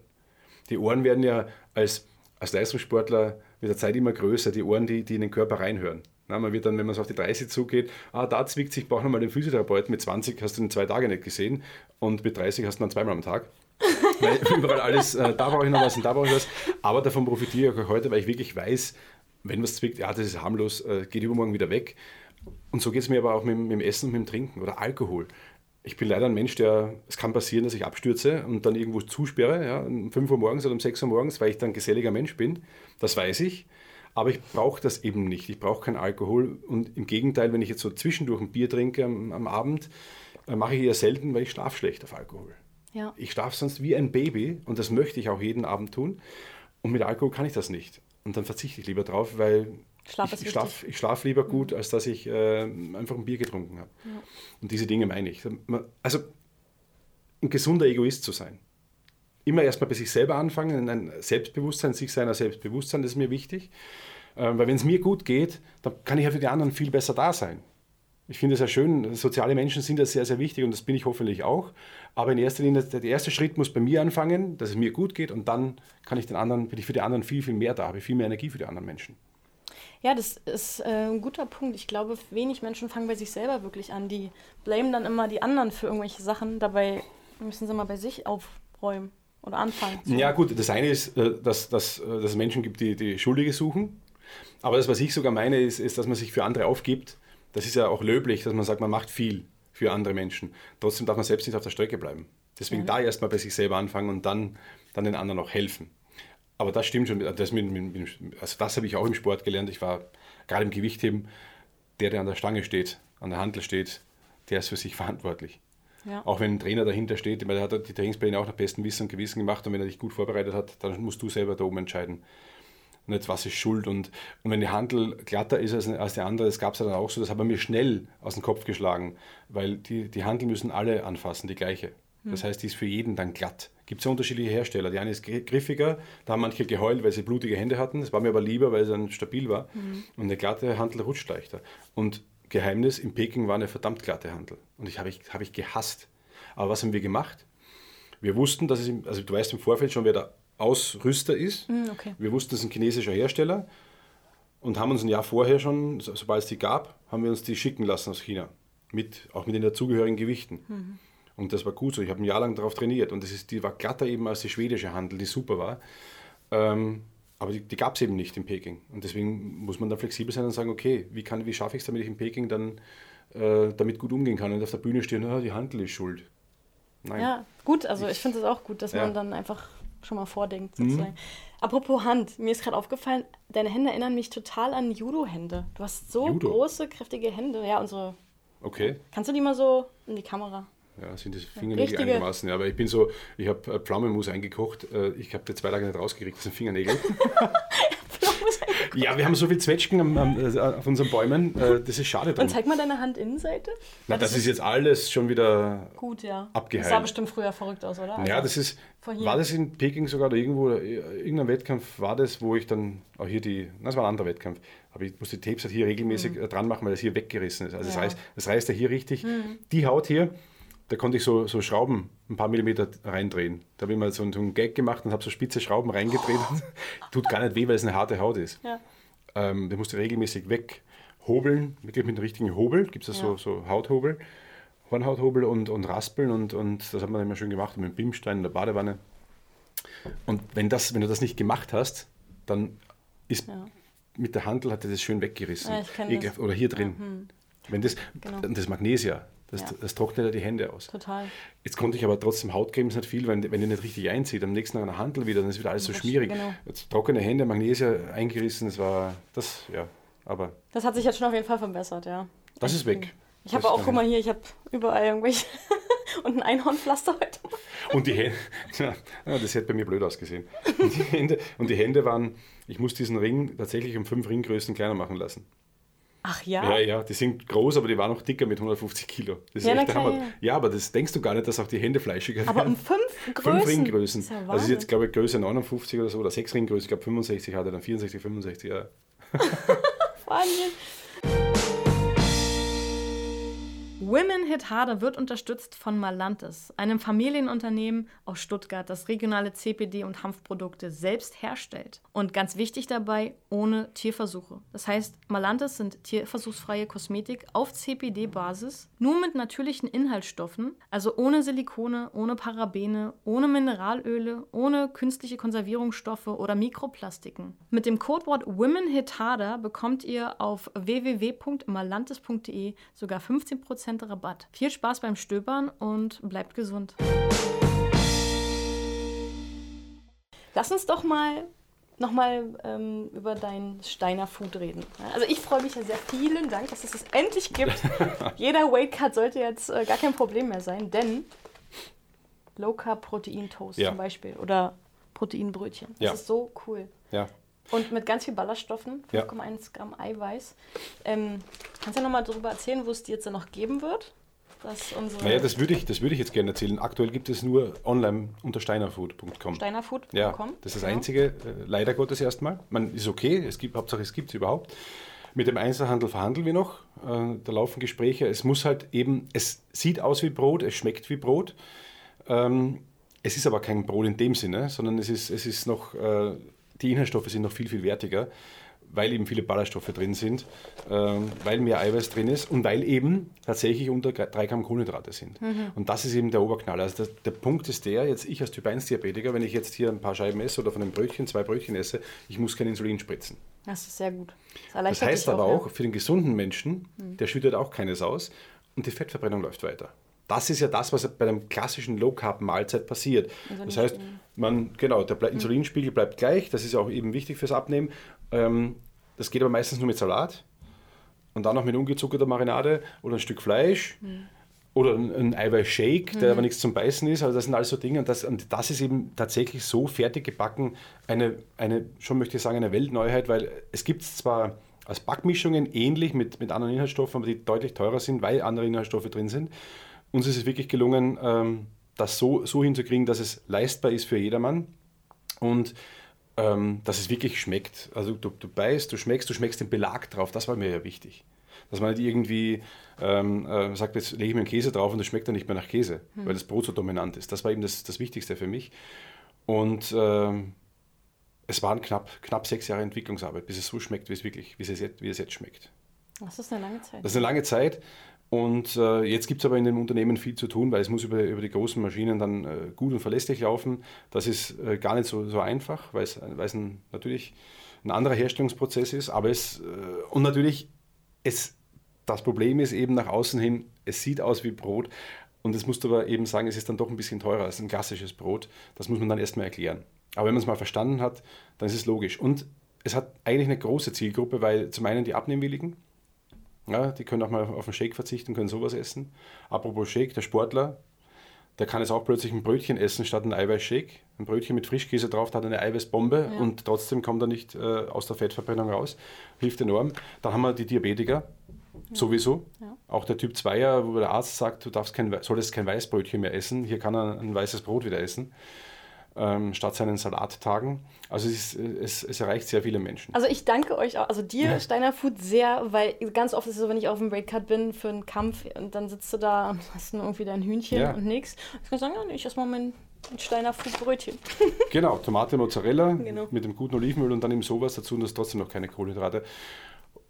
Die Ohren werden ja als, als Leistungssportler mit der Zeit immer größer, die Ohren, die, die in den Körper reinhören. Na, man wird dann, wenn man so auf die 30 zugeht, ah, da zwickt sich, ich brauche nochmal den Physiotherapeuten. Mit 20 hast du ihn zwei Tage nicht gesehen und mit 30 hast du ihn dann zweimal am Tag. weil überall alles, äh, da brauche ich noch was und da brauche ich was. Aber davon profitiere ich auch heute, weil ich wirklich weiß, wenn was zwickt, ja, das ist harmlos, äh, geht übermorgen wieder weg. Und so geht es mir aber auch mit, mit, dem Essen und mit dem Trinken oder Alkohol. Ich bin leider ein Mensch, der, es kann passieren, dass ich abstürze und dann irgendwo zusperre, ja, um 5 Uhr morgens oder um 6 Uhr morgens, weil ich dann geselliger Mensch bin. Das weiß ich. Aber ich brauche das eben nicht. Ich brauche keinen Alkohol. Und im Gegenteil, wenn ich jetzt so zwischendurch ein Bier trinke am, am Abend, äh, mache ich eher selten, weil ich schlafe schlecht auf Alkohol. Ja. Ich schlafe sonst wie ein Baby und das möchte ich auch jeden Abend tun. Und mit Alkohol kann ich das nicht. Und dann verzichte ich lieber drauf, weil Schlaf ich, ich schlafe schlaf lieber gut, mhm. als dass ich äh, einfach ein Bier getrunken habe. Ja. Und diese Dinge meine ich. Also ein gesunder Egoist zu sein. immer erstmal bei sich selber anfangen, ein Selbstbewusstsein, sich seiner Selbstbewusstsein, das ist mir wichtig. Ähm, weil wenn es mir gut geht, dann kann ich ja für die anderen viel besser da sein. Ich finde es ja schön, soziale Menschen sind da sehr, sehr wichtig und das bin ich hoffentlich auch. Aber in erster Linie, der erste Schritt muss bei mir anfangen, dass es mir gut geht und dann kann ich den anderen, bin ich für die anderen viel, viel mehr da, habe viel mehr Energie für die anderen Menschen. Ja, das ist äh, ein guter Punkt. Ich glaube, wenig Menschen fangen bei sich selber wirklich an. Die blamen dann immer die anderen für irgendwelche Sachen. Dabei müssen sie mal bei sich aufräumen oder anfangen. Ja, gut, das eine ist, äh, dass, dass, äh, dass es Menschen gibt, die, die Schuldige suchen. Aber das, was ich sogar meine, ist, ist, dass man sich für andere aufgibt das ist ja auch löblich, dass man sagt, man macht viel für andere Menschen. Trotzdem darf man selbst nicht auf der Strecke bleiben. Deswegen ja. da erstmal bei sich selber anfangen und dann, dann den anderen auch helfen. Aber das stimmt schon. Das, mit, mit, also das habe ich auch im Sport gelernt. Ich war gerade im Gewichtheben, der, der an der Stange steht, an der Handel steht, der ist für sich verantwortlich. Ja. Auch wenn ein Trainer dahinter steht, der hat die Trainingspläne auch nach bestem Wissen und Gewissen gemacht und wenn er dich gut vorbereitet hat, dann musst du selber da oben entscheiden, und jetzt was ist schuld. Und, und wenn die Handel glatter ist als, als die andere, das gab es ja dann auch so, das hat man mir schnell aus dem Kopf geschlagen, weil die, die Handel müssen alle anfassen, die gleiche. Das hm. heißt, die ist für jeden dann glatt. Gibt es ja unterschiedliche Hersteller. Die eine ist griffiger, da haben manche geheult, weil sie blutige Hände hatten. Das war mir aber lieber, weil es dann stabil war. Mhm. Und eine glatte Handel rutscht leichter. Und Geheimnis, in Peking war eine verdammt glatte Handel. Und ich habe ich, hab ich gehasst. Aber was haben wir gemacht? Wir wussten, dass es, also du weißt im Vorfeld schon, wer der Ausrüster ist. Hm, okay. Wir wussten, das ist ein chinesischer Hersteller und haben uns ein Jahr vorher schon, sobald es die gab, haben wir uns die schicken lassen aus China. Mit, auch mit den dazugehörigen Gewichten. Mhm. Und das war gut so. Ich habe ein Jahr lang darauf trainiert und das ist, die war glatter eben als die schwedische Handel, die super war. Ähm, aber die, die gab es eben nicht in Peking. Und deswegen muss man da flexibel sein und sagen, okay, wie, wie schaffe ich es, damit ich in Peking dann äh, damit gut umgehen kann und auf der Bühne stehen, oh, die Handel ist schuld. Nein. Ja, gut, also ich, ich finde es auch gut, dass ja. man dann einfach schon mal vordenkt, mhm. sozusagen. Mhm. Apropos Hand, mir ist gerade aufgefallen, deine Hände erinnern mich total an Judo-Hände. Du hast so Judo. große, kräftige Hände. Ja, unsere. Okay. Kannst du die mal so in die Kamera? Ja, sind die Fingernägel Richtige. einigermaßen. Ja, aber ich bin so, ich habe äh, Pflaumenmus eingekocht. Äh, ich habe die zwei Tage nicht rausgekriegt, das sind Fingernägel. Ja, wir haben so viel Zwetschgen am, am, äh, auf unseren Bäumen. Äh, das ist schade drum. Und zeig mal deine Handinnenseite. Na, das, das ist jetzt alles schon wieder gut, ja. abgeheilt. Das sah bestimmt früher verrückt aus, oder? Also ja, das ist. War das in Peking sogar oder irgendwo, irgendein Wettkampf war das, wo ich dann auch hier die, das war ein anderer Wettkampf, aber ich musste die Tapes halt hier regelmäßig mhm. dran machen, weil das hier weggerissen ist. Also ja. das, reißt, das reißt ja hier richtig. Mhm. Die Haut hier, da konnte ich so, so Schrauben ein paar Millimeter reindrehen. Da habe ich mal so einen, Gag gemacht und habe so spitze Schrauben reingedreht. Tut gar nicht weh, weil es eine harte Haut ist. Ja. Ähm, der musste regelmäßig weghobeln, wirklich mit dem richtigen Hobel. Gibt es ja. so, so Hauthobel, Hornhauthobel und, und Raspeln und, und das hat man immer schön gemacht mit dem Bimstein in der Badewanne. Und wenn, das, wenn du das nicht gemacht hast, dann ist ja. mit der Handel hat er das schön weggerissen. Ja, Oder hier drin. Ja, hm. Wenn das, genau. das Magnesia, das, ja. das trocknet ja die Hände aus. Total. Jetzt konnte ich aber trotzdem Hautcreme ist nicht viel, wenn, wenn die nicht richtig einzieht. Am nächsten Tag an der Handel wieder, dann ist wieder alles so schmierig. Genau. Trockene Hände, Magnesia eingerissen, das war das, ja. Aber das hat sich jetzt schon auf jeden Fall verbessert, ja. Das ist weg. Ich habe auch, guck mal hier, ich habe überall irgendwelche und ein Einhornpflaster heute. Und die Hände, ja, das hätte bei mir blöd ausgesehen. Und die Hände, und die Hände waren, ich muss diesen Ring tatsächlich um fünf Ringgrößen kleiner machen lassen. Ach ja? Ja, ja, die sind groß, aber die waren noch dicker mit 150 Kilo. Das ist ja, echt Hammer. Ja, aber das denkst du gar nicht, dass auch die Hände fleischiger werden. Aber um fünf Größen? Fünf Ringgrößen. Ja also ist jetzt, glaube ich, Größe 59 oder so, oder sechs Ringgrößen. Ich glaube, 65 hatte dann 64, 65, ja. Wahnsinn. Women Hit Harder wird unterstützt von Malantis, einem Familienunternehmen aus Stuttgart, das regionale CPD und Hanfprodukte selbst herstellt. Und ganz wichtig dabei, ohne Tierversuche. Das heißt, Malantis sind tierversuchsfreie Kosmetik auf CPD-Basis, nur mit natürlichen Inhaltsstoffen, also ohne Silikone, ohne Parabene, ohne Mineralöle, ohne künstliche Konservierungsstoffe oder Mikroplastiken. Mit dem Codewort Women Hit Harder bekommt ihr auf www.malantis.de sogar 15% Rabatt. Viel Spaß beim Stöbern und bleibt gesund. Lass uns doch mal nochmal ähm, über dein Steiner Food reden. Also ich freue mich ja sehr. Vielen Dank, dass es es endlich gibt. Jeder Weightcut sollte jetzt äh, gar kein Problem mehr sein, denn Low Carb Protein Toast ja. zum Beispiel oder Proteinbrötchen. Das ja. ist so cool. Ja. Und mit ganz viel Ballaststoffen, 5,1 ja. Gramm Eiweiß. Ähm, kannst du ja nochmal darüber erzählen, wo es die jetzt noch geben wird? Das unsere Naja, das würde ich, das würde ich jetzt gerne erzählen. Aktuell gibt es nur online unter steinerfood.com. Steinerfood.com. Ja, das ist das Einzige, äh, leider Gottes erstmal. Man ist okay, es gibt, Hauptsache es gibt es überhaupt. Mit dem Einzelhandel verhandeln wir noch, äh, da laufen Gespräche. Es muss halt eben, es sieht aus wie Brot, es schmeckt wie Brot. Ähm, es ist aber kein Brot in dem Sinne, sondern es ist, es ist noch, äh, die Inhaltsstoffe sind noch viel, viel wertiger, weil eben viele Ballaststoffe drin sind, ähm, weil mehr Eiweiß drin ist und weil eben tatsächlich unter 3 Gramm Kohlenhydrate sind. Und das ist eben der Oberknaller. Also der, der Punkt ist der, jetzt ich als Typ 1 Diabetiker, wenn ich jetzt hier ein paar Scheiben esse oder von einem Brötchen, zwei Brötchen esse, ich muss kein Insulin spritzen. Das ist sehr gut. Das, Das heißt aber ja. auch, für den gesunden Menschen, der schüttet auch keines aus und die Fettverbrennung läuft weiter. Das ist ja das, was bei einem klassischen Low-Carb-Mahlzeit passiert. Das heißt, man, genau, der Ble- Insulinspiegel bleibt gleich, das ist auch eben wichtig fürs Abnehmen. Ähm, das geht aber meistens nur mit Salat und dann noch mit ungezuckerter Marinade oder ein Stück Fleisch oder ein, ein Eiweißshake, der aber nichts zum Beißen ist. Also das sind alles so Dinge und das, und das ist eben tatsächlich so fertig gebacken, eine, eine, schon möchte ich sagen, eine Weltneuheit, weil es gibt es zwar als Backmischungen ähnlich mit, mit anderen Inhaltsstoffen, aber die deutlich teurer sind, weil andere Inhaltsstoffe drin sind. Uns ist es wirklich gelungen, ähm, das so, so hinzukriegen, dass es leistbar ist für jedermann und ähm, dass es wirklich schmeckt. Also du, du beißt, du schmeckst, du schmeckst den Belag drauf, das war mir ja wichtig. Dass man nicht irgendwie ähm, äh, sagt, jetzt lege ich mir einen Käse drauf und das schmeckt dann nicht mehr nach Käse, weil das Brot so dominant ist. Das war eben das, das Wichtigste für mich. Und ähm, es waren knapp, knapp sechs Jahre Entwicklungsarbeit, bis es so schmeckt, wie es wirklich, wie es jetzt, wie es jetzt schmeckt. Das ist eine lange Zeit. Das ist eine lange Zeit. Und äh, jetzt gibt es aber in dem Unternehmen viel zu tun, weil es muss über, über die großen Maschinen dann äh, gut und verlässlich laufen. Das ist äh, gar nicht so, so einfach, weil es, natürlich ein anderer Herstellungsprozess ist. Aber es, äh, und natürlich, es, das Problem ist eben nach außen hin, es sieht aus wie Brot. Und es musst du aber eben sagen, es ist dann doch ein bisschen teurer als ein klassisches Brot. Das muss man dann erstmal erklären. Aber wenn man es mal verstanden hat, dann ist es logisch. Und es hat eigentlich eine große Zielgruppe, weil zum einen die Abnehmwilligen, ja, die können auch mal auf einen Shake verzichten, können sowas essen. Apropos Shake, der Sportler, der kann jetzt auch plötzlich ein Brötchen essen statt ein Eiweißshake. Ein Brötchen mit Frischkäse drauf, da hat eine Eiweißbombe und trotzdem kommt er nicht äh, aus der Fettverbrennung raus. Hilft enorm. Dann haben wir die Diabetiker, sowieso. Auch der Typ 2er, wo der Arzt sagt, du darfst kein, solltest kein Weißbrötchen mehr essen. Hier kann er ein weißes Brot wieder essen, ähm, statt seinen Salattagen. Also es, ist, es, es erreicht sehr viele Menschen. Also ich danke euch auch, also dir, Steiner Food, sehr, weil ganz oft ist es so, wenn ich auf dem Breakcut bin für einen Kampf und dann sitzt du da und hast nur irgendwie dein Hühnchen Ja. und nix. Ich kann sagen, ja, ich esse mal mein Steiner Food Brötchen. Genau, Tomate, Mozzarella Genau. mit dem guten Olivenöl und dann eben sowas dazu und das ist trotzdem noch keine Kohlenhydrate.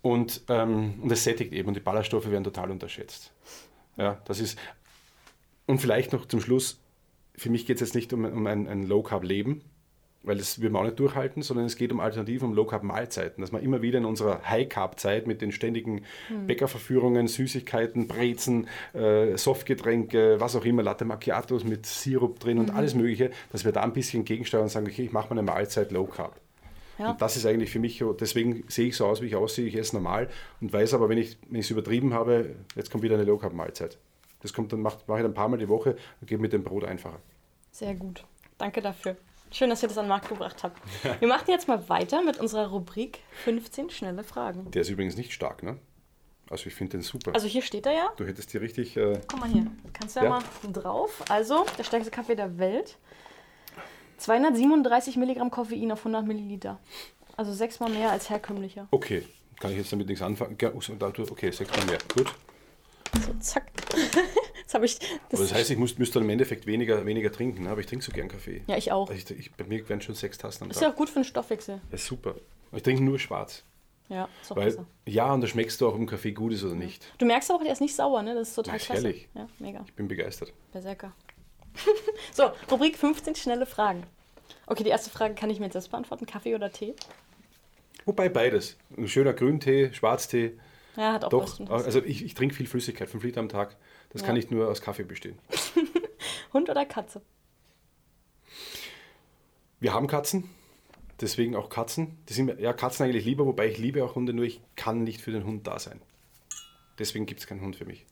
Und, ähm, und das sättigt eben und die Ballaststoffe werden total unterschätzt. Ja, das ist. Und vielleicht noch zum Schluss, für mich geht es jetzt nicht um, um ein, ein Low-Carb-Leben, weil das würden wir auch nicht durchhalten, sondern es geht um Alternativen, um Low-Carb-Mahlzeiten, dass man immer wieder in unserer High-Carb-Zeit mit den ständigen Bäckerverführungen, Süßigkeiten, Brezen, äh, Softgetränke, was auch immer, Latte Macchiatos mit Sirup drin und alles Mögliche, dass wir da ein bisschen gegensteuern und sagen, okay, ich mache meine Mahlzeit Low-Carb. Ja. Und das ist eigentlich für mich, deswegen sehe ich so aus, wie ich aussehe, ich esse normal und weiß aber, wenn ich es übertrieben habe, jetzt kommt wieder eine Low-Carb-Mahlzeit. Das kommt dann, mache ich ein paar Mal die Woche und geht mit dem Brot einfacher. Sehr gut. Danke dafür. Schön, dass ihr das an den Markt gebracht habt. Wir machen jetzt mal weiter mit unserer Rubrik 15 schnelle Fragen. Der ist übrigens nicht stark, ne? Also ich finde den super. Also hier steht er ja. du hättest die richtig, äh, Guck mal hier. Kannst du ja, Ja. mal drauf. Also, der stärkste Kaffee der Welt. 237 Milligramm Koffein auf 100 Milliliter. Also sechsmal mehr als herkömmlicher. okay, kann ich jetzt damit nichts anfangen. Oh, Okay, sechsmal mehr, gut. So, zack. Jetzt habe ich das. Das heißt, ich muss, müsste dann im Endeffekt weniger, weniger trinken, ne? aber ich trinke so gern Kaffee. ja, ich auch. Also ich, ich, bei mir werden schon sechs Tassen am Ist ja Tag. auch gut für den Stoffwechsel. Das ist super. Ich trinke nur schwarz. Ja, ist auch Weil, besser. ja, und da schmeckst du auch, ob ein Kaffee gut ist oder nicht. Du merkst aber auch, der ist nicht sauer, ne? Das ist total Ja, klasse. herrlich. Ja, mega. Ich bin begeistert. Berserker. so, Rubrik 15 schnelle Fragen. Okay, die erste Frage kann ich mir jetzt selbst beantworten. Kaffee oder Tee? Wobei beides. Ein schöner Grüntee, Schwarztee. Ja, hat auch was. Doch, tun. also ich, ich trinke viel Flüssigkeit, 5 Liter am Tag. Das kann Ja. nicht nur aus Kaffee bestehen. Hund oder Katze? Wir haben Katzen, deswegen auch Katzen. Die sind mir, ja, Katzen eigentlich lieber, wobei ich liebe auch Hunde, nur ich kann nicht für den Hund da sein. Deswegen gibt es keinen Hund für mich.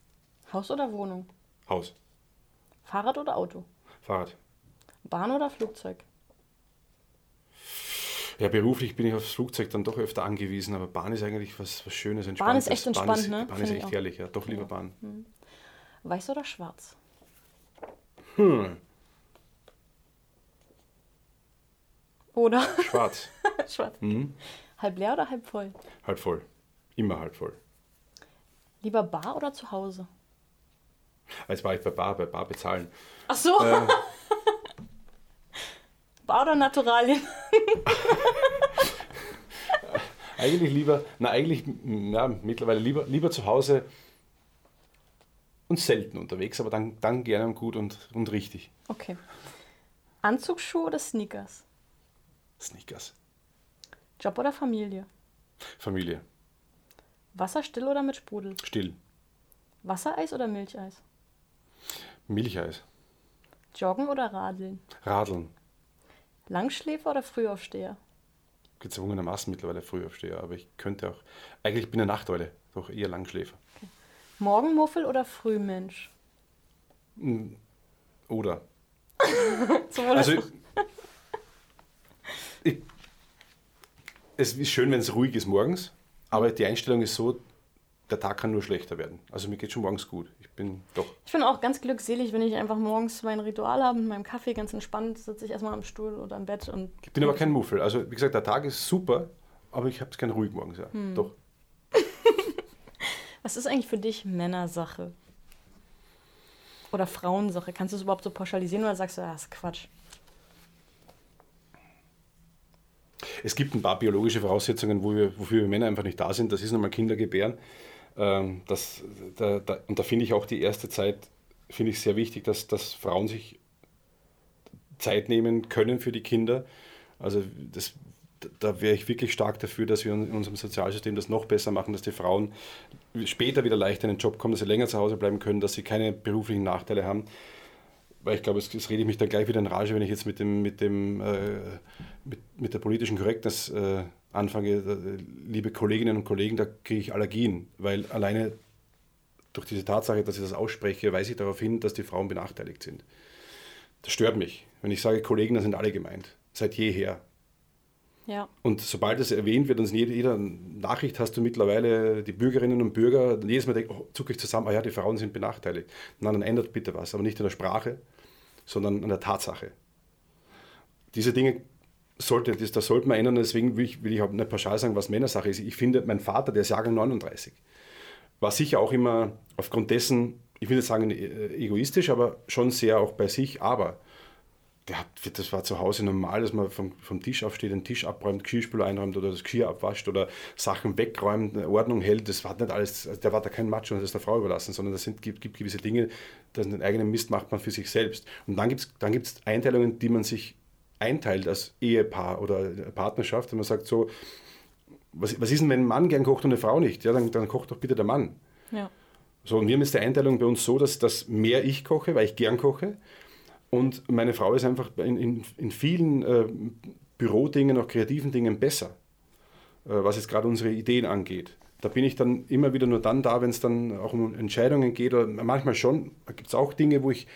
Haus oder Wohnung? Haus, Fahrrad oder Auto? Fahrrad. Bahn oder Flugzeug? Ja, beruflich bin ich aufs Flugzeug dann doch öfter angewiesen, aber Bahn ist eigentlich was, was Schönes, Entspanntes. Bahn ist echt entspannt, ist, ne? Bahn ist echt herrlich, ja. Doch lieber Bahn. Weiß oder schwarz? Hm, Oder? schwarz. schwarz. Mhm. Halb leer oder halb voll? Halb voll. Immer halb voll. Lieber bar oder zu Hause? Jetzt war ich bei Bar, bei Bar bezahlen. Ach so. Äh, Bar oder Naturalien? eigentlich lieber, na eigentlich, ja, mittlerweile lieber, lieber zu Hause und selten unterwegs, aber dann, dann gerne und gut und, und richtig. Okay. Anzugsschuhe oder Sneakers? Sneakers. Job oder Familie? Familie. Wasser still oder mit Sprudel? Still. Wassereis oder Milcheis? Milcheis. Joggen oder Radeln? Radeln. Langschläfer oder Frühaufsteher? Gezwungenermaßen mittlerweile Frühaufsteher, aber ich könnte auch. Eigentlich bin ich eine Nachteule, doch eher Langschläfer. Morgenmuffel oder Frühmensch? Oder. Sowohl Also, als auch. ich, es ist schön, wenn es ruhig ist morgens, aber die Einstellung ist so, der Tag kann nur schlechter werden. Also mir geht schon morgens gut. Ich bin doch. Ich bin auch ganz glückselig, wenn ich einfach morgens mein Ritual habe mit meinem Kaffee, ganz entspannt, sitze ich erstmal am Stuhl oder am Bett und. Ich bin aber kein Muffel. Also wie gesagt, der Tag ist super, aber ich habe es gern ruhig morgens. Ja. Hm. Doch. Was ist eigentlich für dich Männersache? Oder Frauensache? Kannst du es überhaupt so pauschalisieren oder sagst du, ah, das ist Quatsch? Es gibt ein paar biologische Voraussetzungen, wo wir, wofür wir Männer einfach nicht da sind. Das ist nochmal Kinder gebären. Ähm, das, da, da, und da finde ich auch die erste Zeit finde ich sehr wichtig, dass, dass Frauen sich Zeit nehmen können für die Kinder. Also das, da wäre ich wirklich stark dafür, dass wir in unserem Sozialsystem das noch besser machen, dass die Frauen später wieder leichter in den Job kommen, dass sie länger zu Hause bleiben können, dass sie keine beruflichen Nachteile haben. Weil ich glaube, es rede ich mich dann gleich wieder in Rage, wenn ich jetzt mit, dem, mit, dem, äh, mit, mit der politischen Korrektness äh, anfange. Da, liebe Kolleginnen und Kollegen, da kriege ich Allergien, weil alleine durch diese Tatsache, dass ich das ausspreche, weise ich darauf hin, dass die Frauen benachteiligt sind. Das stört mich. Wenn ich sage Kollegen, dann sind alle gemeint. Seit jeher. Ja. Und sobald es erwähnt wird und in jeder, Nachricht hast du mittlerweile die Bürgerinnen und Bürger, jedes Mal denkt, oh, zucke ich zusammen, ah ja, die Frauen sind benachteiligt. Na, dann ändert bitte was, aber nicht in der Sprache, sondern an der Tatsache. Diese Dinge sollte, das, das sollte man ändern, deswegen will ich, will ich auch nicht pauschal sagen, was Männersache ist. Ich finde, mein Vater, der ist Jahrgang 39, war sicher auch immer aufgrund dessen, ich will nicht sagen äh, egoistisch, aber schon sehr auch bei sich, aber der hat, das war zu Hause normal, dass man vom, vom Tisch aufsteht, den Tisch abräumt, Geschirrspüler einräumt oder das Geschirr abwascht oder Sachen wegräumt, Ordnung hält. Das war nicht alles, also der war da kein Macho und das ist der Frau überlassen, sondern es gibt, gibt gewisse Dinge, den eigenen Mist macht man für sich selbst. Und dann gibt es dann gibt's Einteilungen, die man sich einteilt als Ehepaar oder Partnerschaft, und man sagt so, was, was ist denn, wenn ein Mann gern kocht und eine Frau nicht? Ja, dann, dann kocht doch bitte der Mann. Ja. So, und wir haben jetzt die Einteilung bei uns so, dass, dass mehr ich koche, weil ich gern koche. Und meine Frau ist einfach in, in, in vielen äh, Bürodingen, auch kreativen Dingen besser, äh, was jetzt gerade unsere Ideen angeht. Da bin ich dann immer wieder nur dann da, wenn es dann auch um Entscheidungen geht. Oder manchmal schon, da gibt es auch Dinge, wo ich,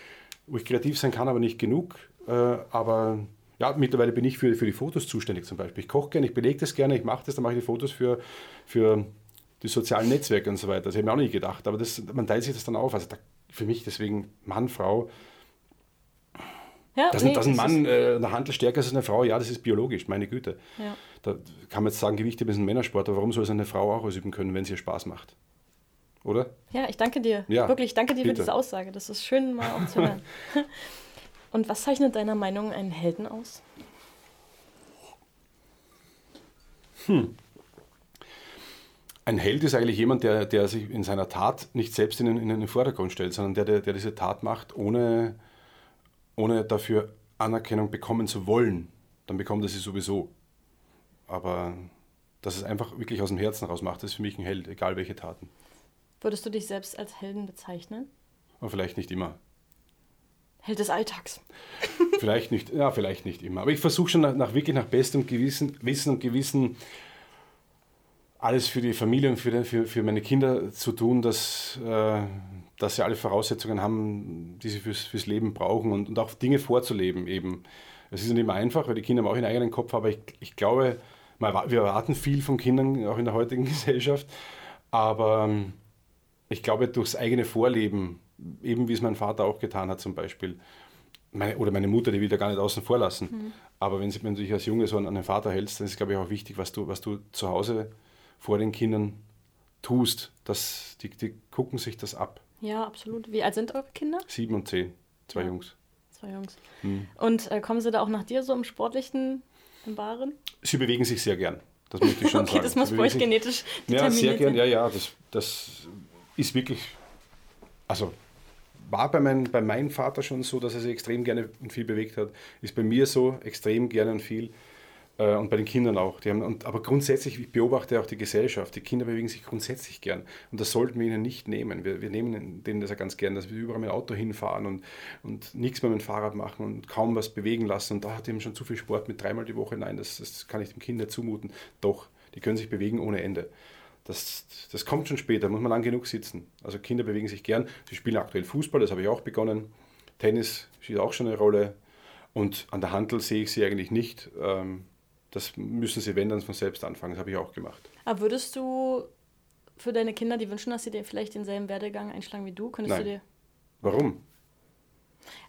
wo ich kreativ sein kann, aber nicht genug. Äh, aber ja, mittlerweile bin ich für, für die Fotos zuständig zum Beispiel. Ich koche gerne, ich belege das gerne, ich mache das, dann mache ich die Fotos für, für die sozialen Netzwerke und so weiter. Das hätte ich mir auch nicht gedacht. Aber das, man teilt sich das dann auf. Also da, für mich deswegen Mann, Frau. ja Dass, nee, dass ein Mann äh, eine Handel stärker ist als eine Frau, ja, das ist biologisch, meine Güte. Ja. Da kann man jetzt sagen, Gewichtheben ist ein Männersport, aber warum soll es eine Frau auch ausüben können, wenn es ihr Spaß macht? Oder? Ja, ich danke dir. Ja, Wirklich, danke dir für bitte. diese Aussage. Das ist schön mal auch zu hören. Und was zeichnet deiner Meinung einen Helden aus? Ein Held ist eigentlich jemand, der, der sich in seiner Tat nicht selbst in den, in den Vordergrund stellt, sondern der, der, der diese Tat macht, ohne, ohne dafür Anerkennung bekommen zu wollen. Dann bekommt er sie sowieso. Aber dass es einfach wirklich aus dem Herzen raus macht, ist für mich ein Held, egal welche Taten. Würdest du dich selbst als Helden bezeichnen? Aber vielleicht nicht immer. Held des Alltags. Vielleicht nicht, ja, vielleicht nicht immer. Aber ich versuche schon nach, nach wirklich nach bestem Gewissen, Wissen und Gewissen alles für die Familie und für, für, für meine Kinder zu tun, dass, äh, dass sie alle Voraussetzungen haben, die sie fürs, fürs Leben brauchen und, und auch Dinge vorzuleben eben. Es ist nicht immer einfach, weil die Kinder haben auch ihren eigenen Kopf, aber ich, ich glaube, wir erwarten viel von Kindern, auch in der heutigen Gesellschaft, aber ähm, ich glaube, durchs eigene Vorleben eben wie es mein Vater auch getan hat zum Beispiel. Meine, oder meine Mutter, die will da gar nicht außen vor lassen. Mhm. Aber wenn, wenn du dich als Junge so an einen Vater hältst, dann ist es, glaube ich, auch wichtig, was du, was du zu Hause vor den Kindern tust. Das, die, die gucken sich das ab. Ja, absolut. Wie alt sind eure Kinder? Sieben und zehn. Zwei ja. Jungs. Zwei Jungs. Mhm. Und äh, kommen sie da auch nach dir so im sportlichen, im Baren? Sie bewegen sich sehr gern. Das möchte ich schon okay, sagen. das muss bei euch genetisch Ja, sehr gern. Ja, ja, das, das ist wirklich, also war bei, mein, bei meinem Vater schon so, dass er sich extrem gerne und viel bewegt hat. Ist bei mir so, extrem gerne und viel. Äh, und bei den Kindern auch. Die haben, und, aber grundsätzlich, ich beobachte auch die Gesellschaft. Die Kinder bewegen sich grundsätzlich gern. Und das sollten wir ihnen nicht nehmen. Wir, wir nehmen denen das ja ganz gern, dass wir überall mit dem Auto hinfahren und, und nichts mehr mit dem Fahrrad machen und kaum was bewegen lassen. Und da hat eben schon zu viel Sport mit dreimal die Woche. Nein, das, das kann ich dem Kind nicht zumuten. Doch, die können sich bewegen ohne Ende. Das, das kommt schon später, muss man lang genug sitzen. Also Kinder bewegen sich gern. Sie spielen aktuell Fußball, das habe ich auch begonnen. Tennis spielt auch schon eine Rolle. Und an der Handel sehe ich sie eigentlich nicht. Ähm, das müssen sie, wenn, dann von selbst anfangen. Das habe ich auch gemacht. Aber würdest du für deine Kinder, die wünschen, dass sie dir vielleicht denselben Werdegang einschlagen wie du, könntest Nein. du dir. Warum?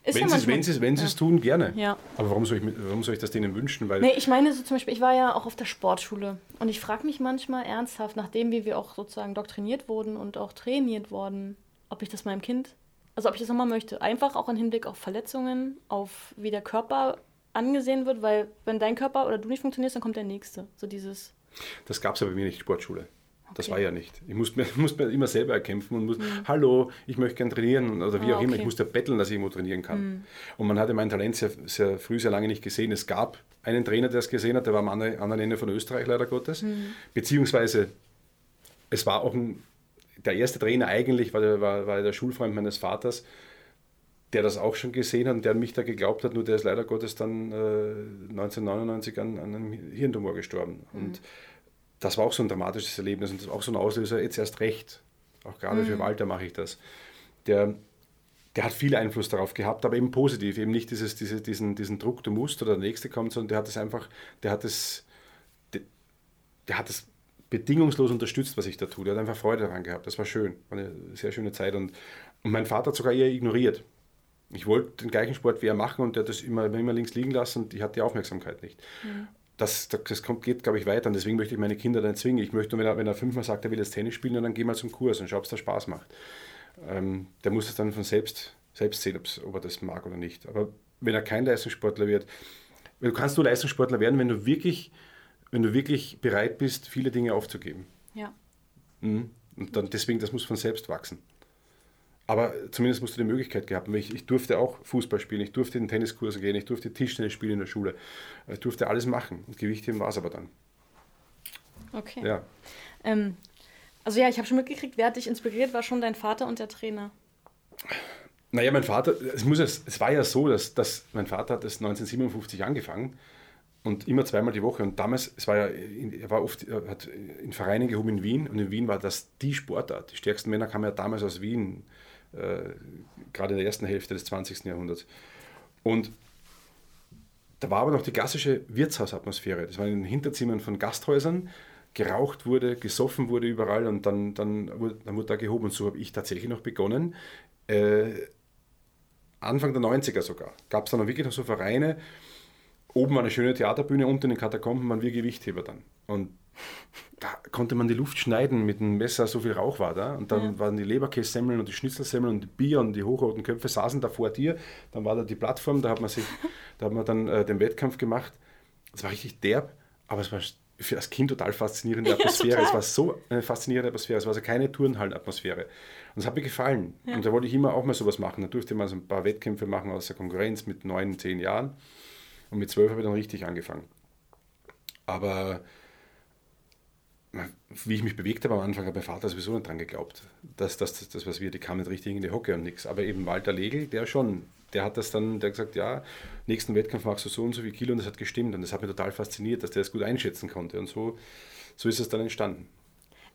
Ist wenn ja sie es wenn ja. tun, gerne. Ja. Aber warum soll, ich, warum soll ich das denen wünschen? Weil nee, ich meine so zum Beispiel, ich war ja auch auf der Sportschule und ich frage mich manchmal ernsthaft, nachdem wie wir auch sozusagen doktriniert wurden und auch trainiert wurden, ob ich das meinem Kind, also ob ich das nochmal möchte. Einfach auch im Hinblick auf Verletzungen, auf wie der Körper angesehen wird, weil wenn dein Körper oder du nicht funktionierst, dann kommt der nächste. So dieses. Das gab es ja bei mir nicht, Sportschule. Das war ja nicht. Ich musste mir, musste mir immer selber erkämpfen und musste, mhm. hallo, ich möchte gerne trainieren oder wie ah, auch okay. immer. Ich musste betteln, dass ich irgendwo trainieren kann. Mhm. Und man hatte mein Talent sehr, sehr früh, sehr lange nicht gesehen. Es gab einen Trainer, der es gesehen hat, der war am anderen Ende von Österreich leider Gottes. Mhm. Beziehungsweise, es war auch ein, der erste Trainer eigentlich, war der, war, war der Schulfreund meines Vaters, der das auch schon gesehen hat und der an mich da geglaubt hat, nur der ist leider Gottes dann äh, 1999 an, an, einem Hirntumor gestorben. Mhm. Und das war auch so ein dramatisches Erlebnis und das war auch so ein Auslöser, jetzt erst recht. Auch gerade mhm. für Walter mache ich das. Der, der hat viel Einfluss darauf gehabt, aber eben positiv, eben nicht dieses, diese, diesen, diesen Druck, du musst oder der nächste kommt, sondern der hat es einfach, der hat es, der, der hat es bedingungslos unterstützt, was ich da tue. Der hat einfach Freude daran gehabt. Das war schön, war eine sehr schöne Zeit. Und, und mein Vater hat sogar eher ignoriert. Ich wollte den gleichen Sport wie er machen und der hat das immer, immer links liegen lassen und ich hatte die Aufmerksamkeit nicht. Mhm. Das, das kommt, geht, glaube ich, weiter und deswegen möchte ich meine Kinder dann zwingen. Ich möchte, wenn er, wenn er fünfmal sagt, er will jetzt Tennis spielen, dann geh mal zum Kurs und schau, ob es da Spaß macht. Ähm, der muss es dann von selbst, selbst sehen, ob er das mag oder nicht. Aber wenn er kein Leistungssportler wird, du kannst nur Leistungssportler werden, wenn du wirklich, wenn du wirklich bereit bist, viele Dinge aufzugeben. Ja. Mhm. Und dann deswegen, das muss von selbst wachsen. Aber zumindest musst du die Möglichkeit gehabt haben. Ich, ich durfte auch Fußball spielen, ich durfte in Tenniskurse gehen, ich durfte Tischtennis spielen in der Schule. Ich durfte alles machen. Und Gewichtheben war es aber dann. Okay. Ja. Ähm, also ja, ich habe schon mitgekriegt, wer hat dich inspiriert, war schon dein Vater und der Trainer. Naja, mein Vater, es, muss, es war ja so, dass, dass mein Vater hat das 1957 angefangen und immer zweimal die Woche. Und damals, es war ja, er war oft, er hat in Vereinen gehoben in Wien und in Wien war das die Sportart. Die stärksten Männer kamen ja damals aus Wien gerade in der ersten Hälfte des 20. Jahrhunderts. Und da war aber noch die klassische Wirtshausatmosphäre. Das war in den Hinterzimmern von Gasthäusern, geraucht wurde, gesoffen wurde überall und dann, dann, dann wurde da gehoben. Und so habe ich tatsächlich noch begonnen. Äh, Anfang der 90er sogar gab es dann wirklich noch so Vereine. Oben war eine schöne Theaterbühne, unten in den Katakomben waren wir Gewichtheber dann. Und da konnte man die Luft schneiden mit einem Messer, so viel Rauch war da. Und dann ja. waren die Leberkässemmeln und die Schnitzelsemmeln und die Bier und die hochroten Köpfe saßen da vor dir. Dann war da die Plattform, da hat man sich, da hat man dann äh, den Wettkampf gemacht. Es war richtig derb, aber es war für das Kind total faszinierende Atmosphäre. Ja, es war so eine faszinierende Atmosphäre. Es war also keine Turnhallenatmosphäre. Und es hat mir gefallen. Ja. Und da wollte ich immer auch mal sowas machen. Da durfte man so ein paar Wettkämpfe machen aus der Konkurrenz mit neun, zehn Jahren. Und mit zwölf habe ich dann richtig angefangen. Aber wie ich mich bewegt habe am Anfang, hat mein Vater sowieso nicht dran geglaubt. dass das, das, was wir, die kamen nicht richtig in die Hocke und nichts. Aber eben Walter Legel, der schon, der hat das dann, der hat gesagt, ja, nächsten Wettkampf machst du so und so viel Kilo und das hat gestimmt. Und das hat mich total fasziniert, dass der das gut einschätzen konnte. Und so, so ist es dann entstanden.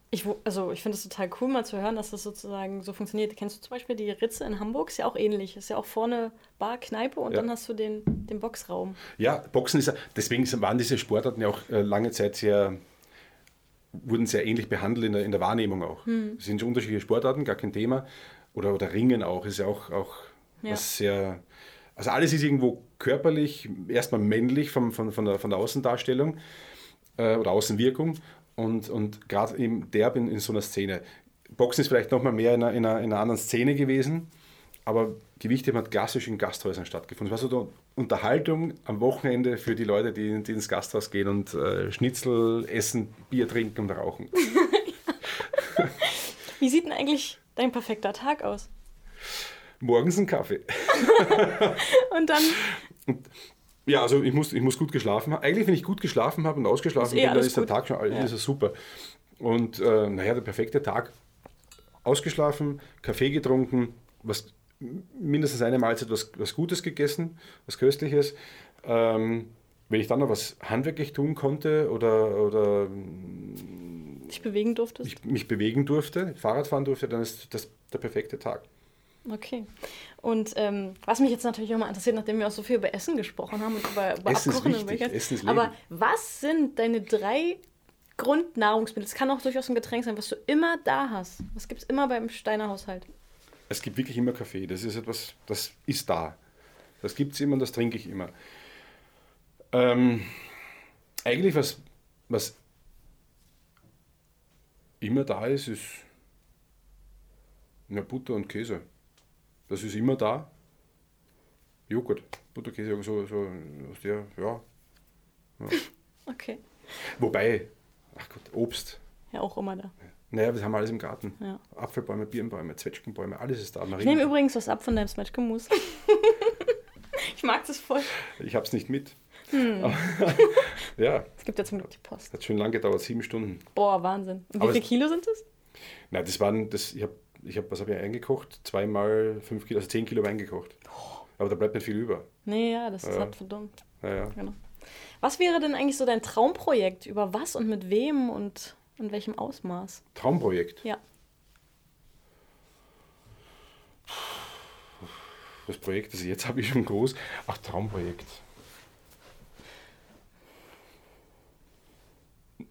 Ich, also ich finde es total cool, mal zu hören, dass das sozusagen so funktioniert. Kennst du zum Beispiel die Ritze in Hamburg? Ist ja auch ähnlich. Ist ja auch vorne Bar, Kneipe und ja. dann hast du den, den Boxraum. Ja, Boxen ist ja, deswegen waren diese Sportarten ja auch äh, lange Zeit sehr wurden sehr ähnlich behandelt in der, in der Wahrnehmung auch. Hm. Es sind unterschiedliche Sportarten, gar kein Thema. oder, oder Ringen auch, ist ja auch, auch ja. was sehr. Also alles ist irgendwo körperlich, erstmal männlich vom, von, von, der, von der Außendarstellung äh, oder Außenwirkung und, und gerade eben derb in, in so einer Szene. Boxen ist vielleicht nochmal mehr in einer, in, einer, in einer anderen Szene gewesen, aber Gewichtheben hat klassisch in Gasthäusern stattgefunden. Es war so eine Unterhaltung am Wochenende für die Leute, die, die ins Gasthaus gehen und äh, Schnitzel essen, Bier trinken und rauchen. Wie sieht denn eigentlich dein perfekter Tag aus? Morgens ein Kaffee. und dann? Ja, also ich muss, ich muss gut geschlafen haben. Eigentlich, wenn ich gut geschlafen habe und ausgeschlafen eh bin, dann ist gut. der Tag schon ja. ist super. Und äh, naja, der perfekte Tag. Ausgeschlafen, Kaffee getrunken, was mindestens eine Mahlzeit was, was Gutes gegessen, was Köstliches. Ähm, wenn ich dann noch was handwerklich tun konnte oder, oder dich bewegen durftest? Ich, mich bewegen durfte, Fahrrad fahren durfte, dann ist das der perfekte Tag. Okay. Und ähm, was mich jetzt natürlich auch mal interessiert, nachdem wir auch so viel über Essen gesprochen haben und über, über Essen Abkochen und Essen ist Aber was sind deine drei Grundnahrungsmittel? Es kann auch durchaus ein Getränk sein, was du immer da hast. Was gibt es immer beim Steiner Haushalt? Es gibt wirklich immer Kaffee. Das ist etwas, das ist da. Das gibt es immer und das trinke ich immer. Ähm, eigentlich, was, was immer da ist, ist ja, Butter und Käse. Das ist immer da. Joghurt, Butter, Käse, so, so aus der, ja. ja. Okay. Wobei, ach Gott, Obst. Ja, auch immer da. Naja, wir haben alles im Garten. Ja. Apfelbäume, Birnbäume, Zwetschgenbäume, alles ist da. Ich nehme übrigens was ab von deinem Zwetschgenmus. ich mag das voll. Ich habe es nicht mit. Hm. ja. Es gibt ja zum Glück die Post. Hat schon lange gedauert, sieben Stunden. Boah, Wahnsinn. Und wie viele Kilo sind das? Nein, das waren, das, ich habe, ich hab, was habe ich eingekocht? Zweimal fünf Kilo, also zehn Kilo eingekocht. Aber da bleibt nicht viel über. Nee, ja, das ist ja. halt verdammt. Ja, ja. Genau. Was wäre denn eigentlich so dein Traumprojekt? Über was und mit wem und in welchem Ausmaß? Traumprojekt? Ja. Das Projekt, das jetzt habe ich schon groß. Ach, Traumprojekt.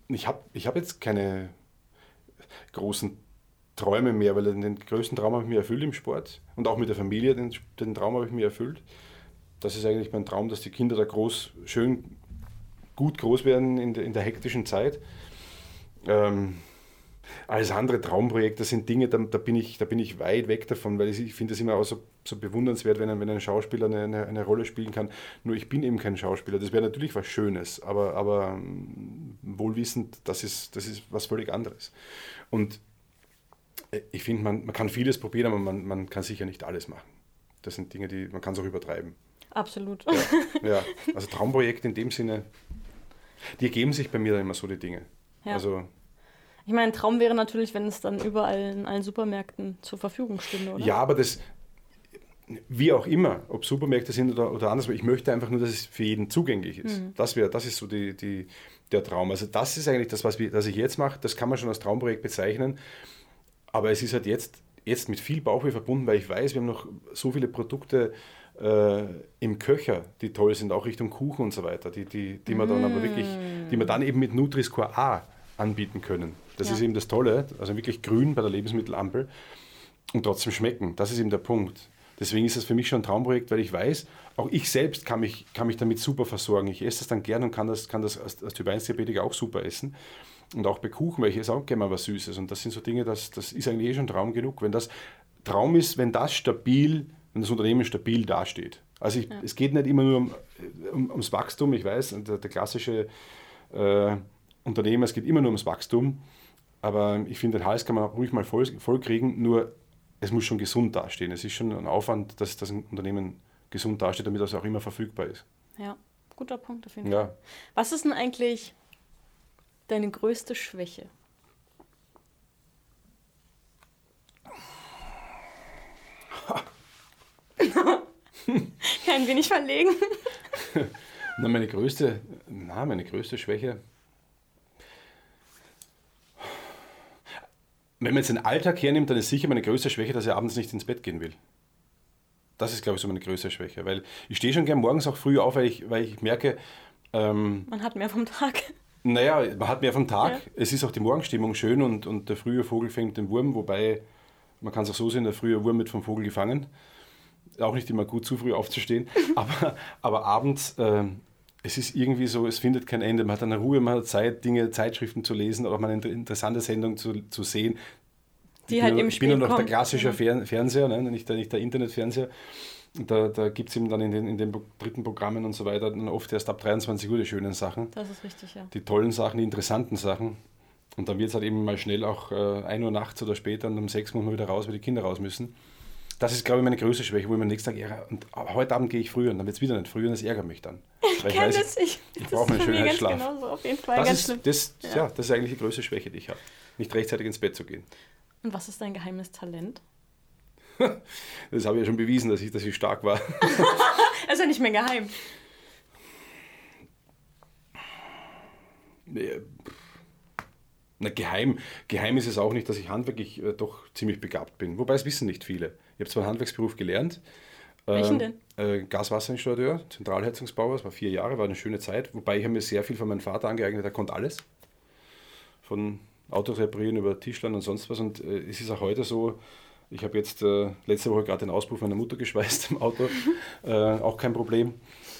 ich habe ich hab jetzt keine großen Träume mehr, weil den größten Traum habe ich mir erfüllt im Sport und auch mit der Familie, den, den Traum habe ich mir erfüllt. Das ist eigentlich mein Traum, dass die Kinder da groß, schön, gut groß werden in der, in der hektischen Zeit. Ähm, alles andere Traumprojekte sind Dinge, da, da, bin ich, da bin ich weit weg davon, weil ich, ich finde es immer auch so, so bewundernswert, wenn ein, wenn ein Schauspieler eine, eine, eine, Rolle spielen kann. Nur ich bin eben kein Schauspieler. Das wäre natürlich was Schönes, aber, aber ähm, wohlwissend, das ist, das ist was völlig anderes. Und äh, ich finde, man, man kann vieles probieren, aber man, man kann sicher nicht alles machen. Das sind Dinge, die man kann es auch übertreiben. Absolut. Ja, ja, also Traumprojekte in dem Sinne, die ergeben sich bei mir dann immer so die Dinge. Ja. Also ich meine, ein Traum wäre natürlich, wenn es dann überall in allen Supermärkten zur Verfügung stünde, oder? Ja, aber das, wie auch immer, ob Supermärkte sind oder, oder anderswo, ich möchte einfach nur, dass es für jeden zugänglich ist. Mhm. Das, wär, das ist so die, die, der Traum. Also das ist eigentlich das, was, wir, was ich jetzt mache, das kann man schon als Traumprojekt bezeichnen, aber es ist halt jetzt, jetzt mit viel Bauchweh verbunden, weil ich weiß, wir haben noch so viele Produkte äh, im Köcher, die toll sind, auch Richtung Kuchen und so weiter, die, die, die man dann aber wirklich, die man dann eben mit Nutri-Score A anbieten können. Das ja. ist eben das Tolle, also wirklich grün bei der Lebensmittelampel und trotzdem schmecken. Das ist eben der Punkt. Deswegen ist das für mich schon ein Traumprojekt, weil ich weiß, auch ich selbst kann mich, kann mich damit super versorgen. Ich esse das dann gern und kann das, kann das als, als Typ 1-Diabetiker auch super essen. Und auch bei Kuchen, weil ich esse auch gerne mal was Süßes. Und das sind so Dinge, das, das ist eigentlich eh schon Traum genug. Wenn das Traum ist, wenn das stabil, wenn das Unternehmen stabil dasteht. Also ich, ja. es geht nicht immer nur um, um, ums Wachstum, ich weiß, der, der klassische äh, Unternehmer, es geht immer nur ums Wachstum. Aber ich finde, den Hals kann man ruhig mal voll, voll kriegen, nur es muss schon gesund dastehen. Es ist schon ein Aufwand, dass das Unternehmen gesund dasteht, damit das auch immer verfügbar ist. Ja, guter Punkt auf jeden Fall. Ja. Was ist denn eigentlich deine größte Schwäche? Kein wenig verlegen. na, meine größte, na, meine größte Schwäche. Wenn man jetzt den Alltag hernimmt, dann ist sicher meine größte Schwäche, dass er abends nicht ins Bett gehen will. Das ist, glaube ich, so meine größte Schwäche. Weil ich stehe schon gern morgens auch früh auf, weil ich, weil ich merke. Ähm, man hat mehr vom Tag. Naja, man hat mehr vom Tag. Ja. Es ist auch die Morgenstimmung schön und, und der frühe Vogel fängt den Wurm, wobei Man kann es auch so sehen, der frühe Wurm wird vom Vogel gefangen. Auch nicht immer gut, zu früh aufzustehen. aber, aber abends, äh, es ist irgendwie so, es findet kein Ende. Man hat eine Ruhe, man hat Zeit, Dinge, Zeitschriften zu lesen oder mal eine interessante Sendung zu, zu sehen. Die ich halt bin, im ich bin Spiel nur noch der klassische. Fern Fernseher, ne? nicht, der, nicht der Internetfernseher. Da, da gibt es eben dann in den, in den dritten Programmen und so weiter dann oft erst ab 23 Uhr die schönen Sachen, Das ist richtig, ja. die tollen Sachen, die interessanten Sachen. Und dann wird es halt eben mal schnell auch äh, 1 Uhr nachts oder später und um 6 muss man wieder raus, weil die Kinder raus müssen. Das ist, glaube ich, meine größte Schwäche, wo ich mir am nächsten Tag ärgere. Und heute Abend gehe ich früher und dann wird es wieder nicht früher und das ärgert mich dann. Weil Kenn weiß, das, ich, ich brauche mir ganz Schönheitsschlaf. genauso, auf jeden Fall Das ganz ist, schlimm. das, Ja. ja. das ist eigentlich die größte Schwäche, die ich habe. Nicht rechtzeitig ins Bett zu gehen. Und was ist dein geheimes Talent? Das habe ich ja schon bewiesen, dass ich, dass ich stark war. Das ist ja nicht mehr geheim. Nee, Na, geheim. Geheim ist es auch nicht, dass ich handwerklich äh, doch ziemlich begabt bin. Wobei es wissen nicht viele. Ich habe zwar einen Handwerksberuf gelernt. Welchen ähm, Äh, Gaswasserinstallateur, Zentralheizungsbauer, das war vier Jahre, war eine schöne Zeit. Wobei ich habe mir sehr viel von meinem Vater angeeignet, er konnte alles. Von Autos reparieren über Tischlern und sonst was. Und äh, es ist auch heute so, ich habe jetzt äh, letzte Woche gerade den Auspuff meiner Mutter geschweißt im Auto. äh, auch kein Problem,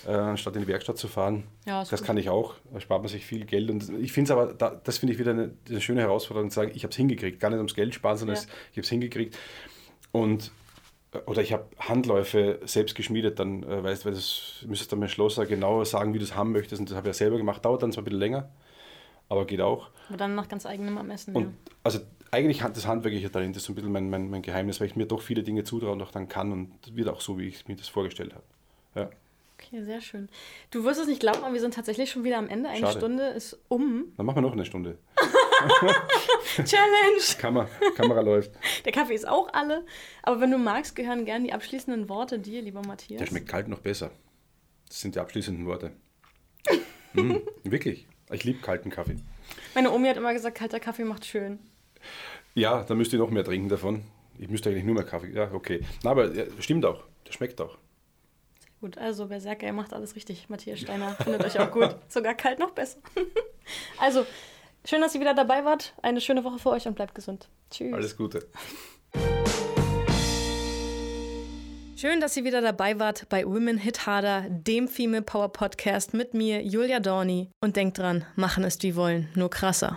äh, anstatt in die Werkstatt zu fahren. Ja, das gut. kann ich auch. Da spart man sich viel Geld. Und ich finde es aber, da, das finde ich wieder eine, eine schöne Herausforderung zu sagen, ich habe es hingekriegt. Gar nicht ums Geld sparen, sondern Ja. ich habe es hingekriegt. Und äh, oder ich habe Handläufe selbst geschmiedet, dann äh, weißt du, das müsstest du mir Schlosser genau sagen, wie du es haben möchtest. Und das habe ich ja selber gemacht. Dauert dann zwar ein bisschen länger, aber geht auch. Aber dann nach ganz eigenem am Essen. Und also eigentlich hat das handwerkliche Talent ist so ein bisschen mein, mein, mein Geheimnis, weil ich mir doch viele Dinge zutraue und auch dann kann und wird auch so, wie ich mir das vorgestellt habe. Ja. Okay, sehr schön. Du wirst es nicht glauben, aber wir sind tatsächlich schon wieder am Ende. Eine Schade. Stunde ist um. Dann machen wir noch eine Stunde. Challenge! Kamera, Kamera läuft. Der Kaffee ist auch alle. Aber wenn du magst, gehören gern die abschließenden Worte dir, lieber Matthias. Der schmeckt kalt noch besser. Das sind die abschließenden Worte. Mm, wirklich. Ich liebe kalten Kaffee. Meine Omi hat immer gesagt, kalter Kaffee macht schön. Ja, da müsst ihr noch mehr trinken davon. Ich müsste eigentlich nur mehr Kaffee. Ja, okay. Na, aber ja, stimmt auch. Der schmeckt auch. Gut, also Berserker, ihr macht alles richtig. Matthias Steiner findet euch auch gut. Sogar kalt noch besser. also, schön, dass ihr wieder dabei wart. Eine schöne Woche für euch und bleibt gesund. Tschüss. Alles Gute. Schön, dass ihr wieder dabei wart bei Women Hit Harder, dem Female Power Podcast mit mir, Julia Dorni. Und denkt dran, machen ist wie wollen, nur krasser.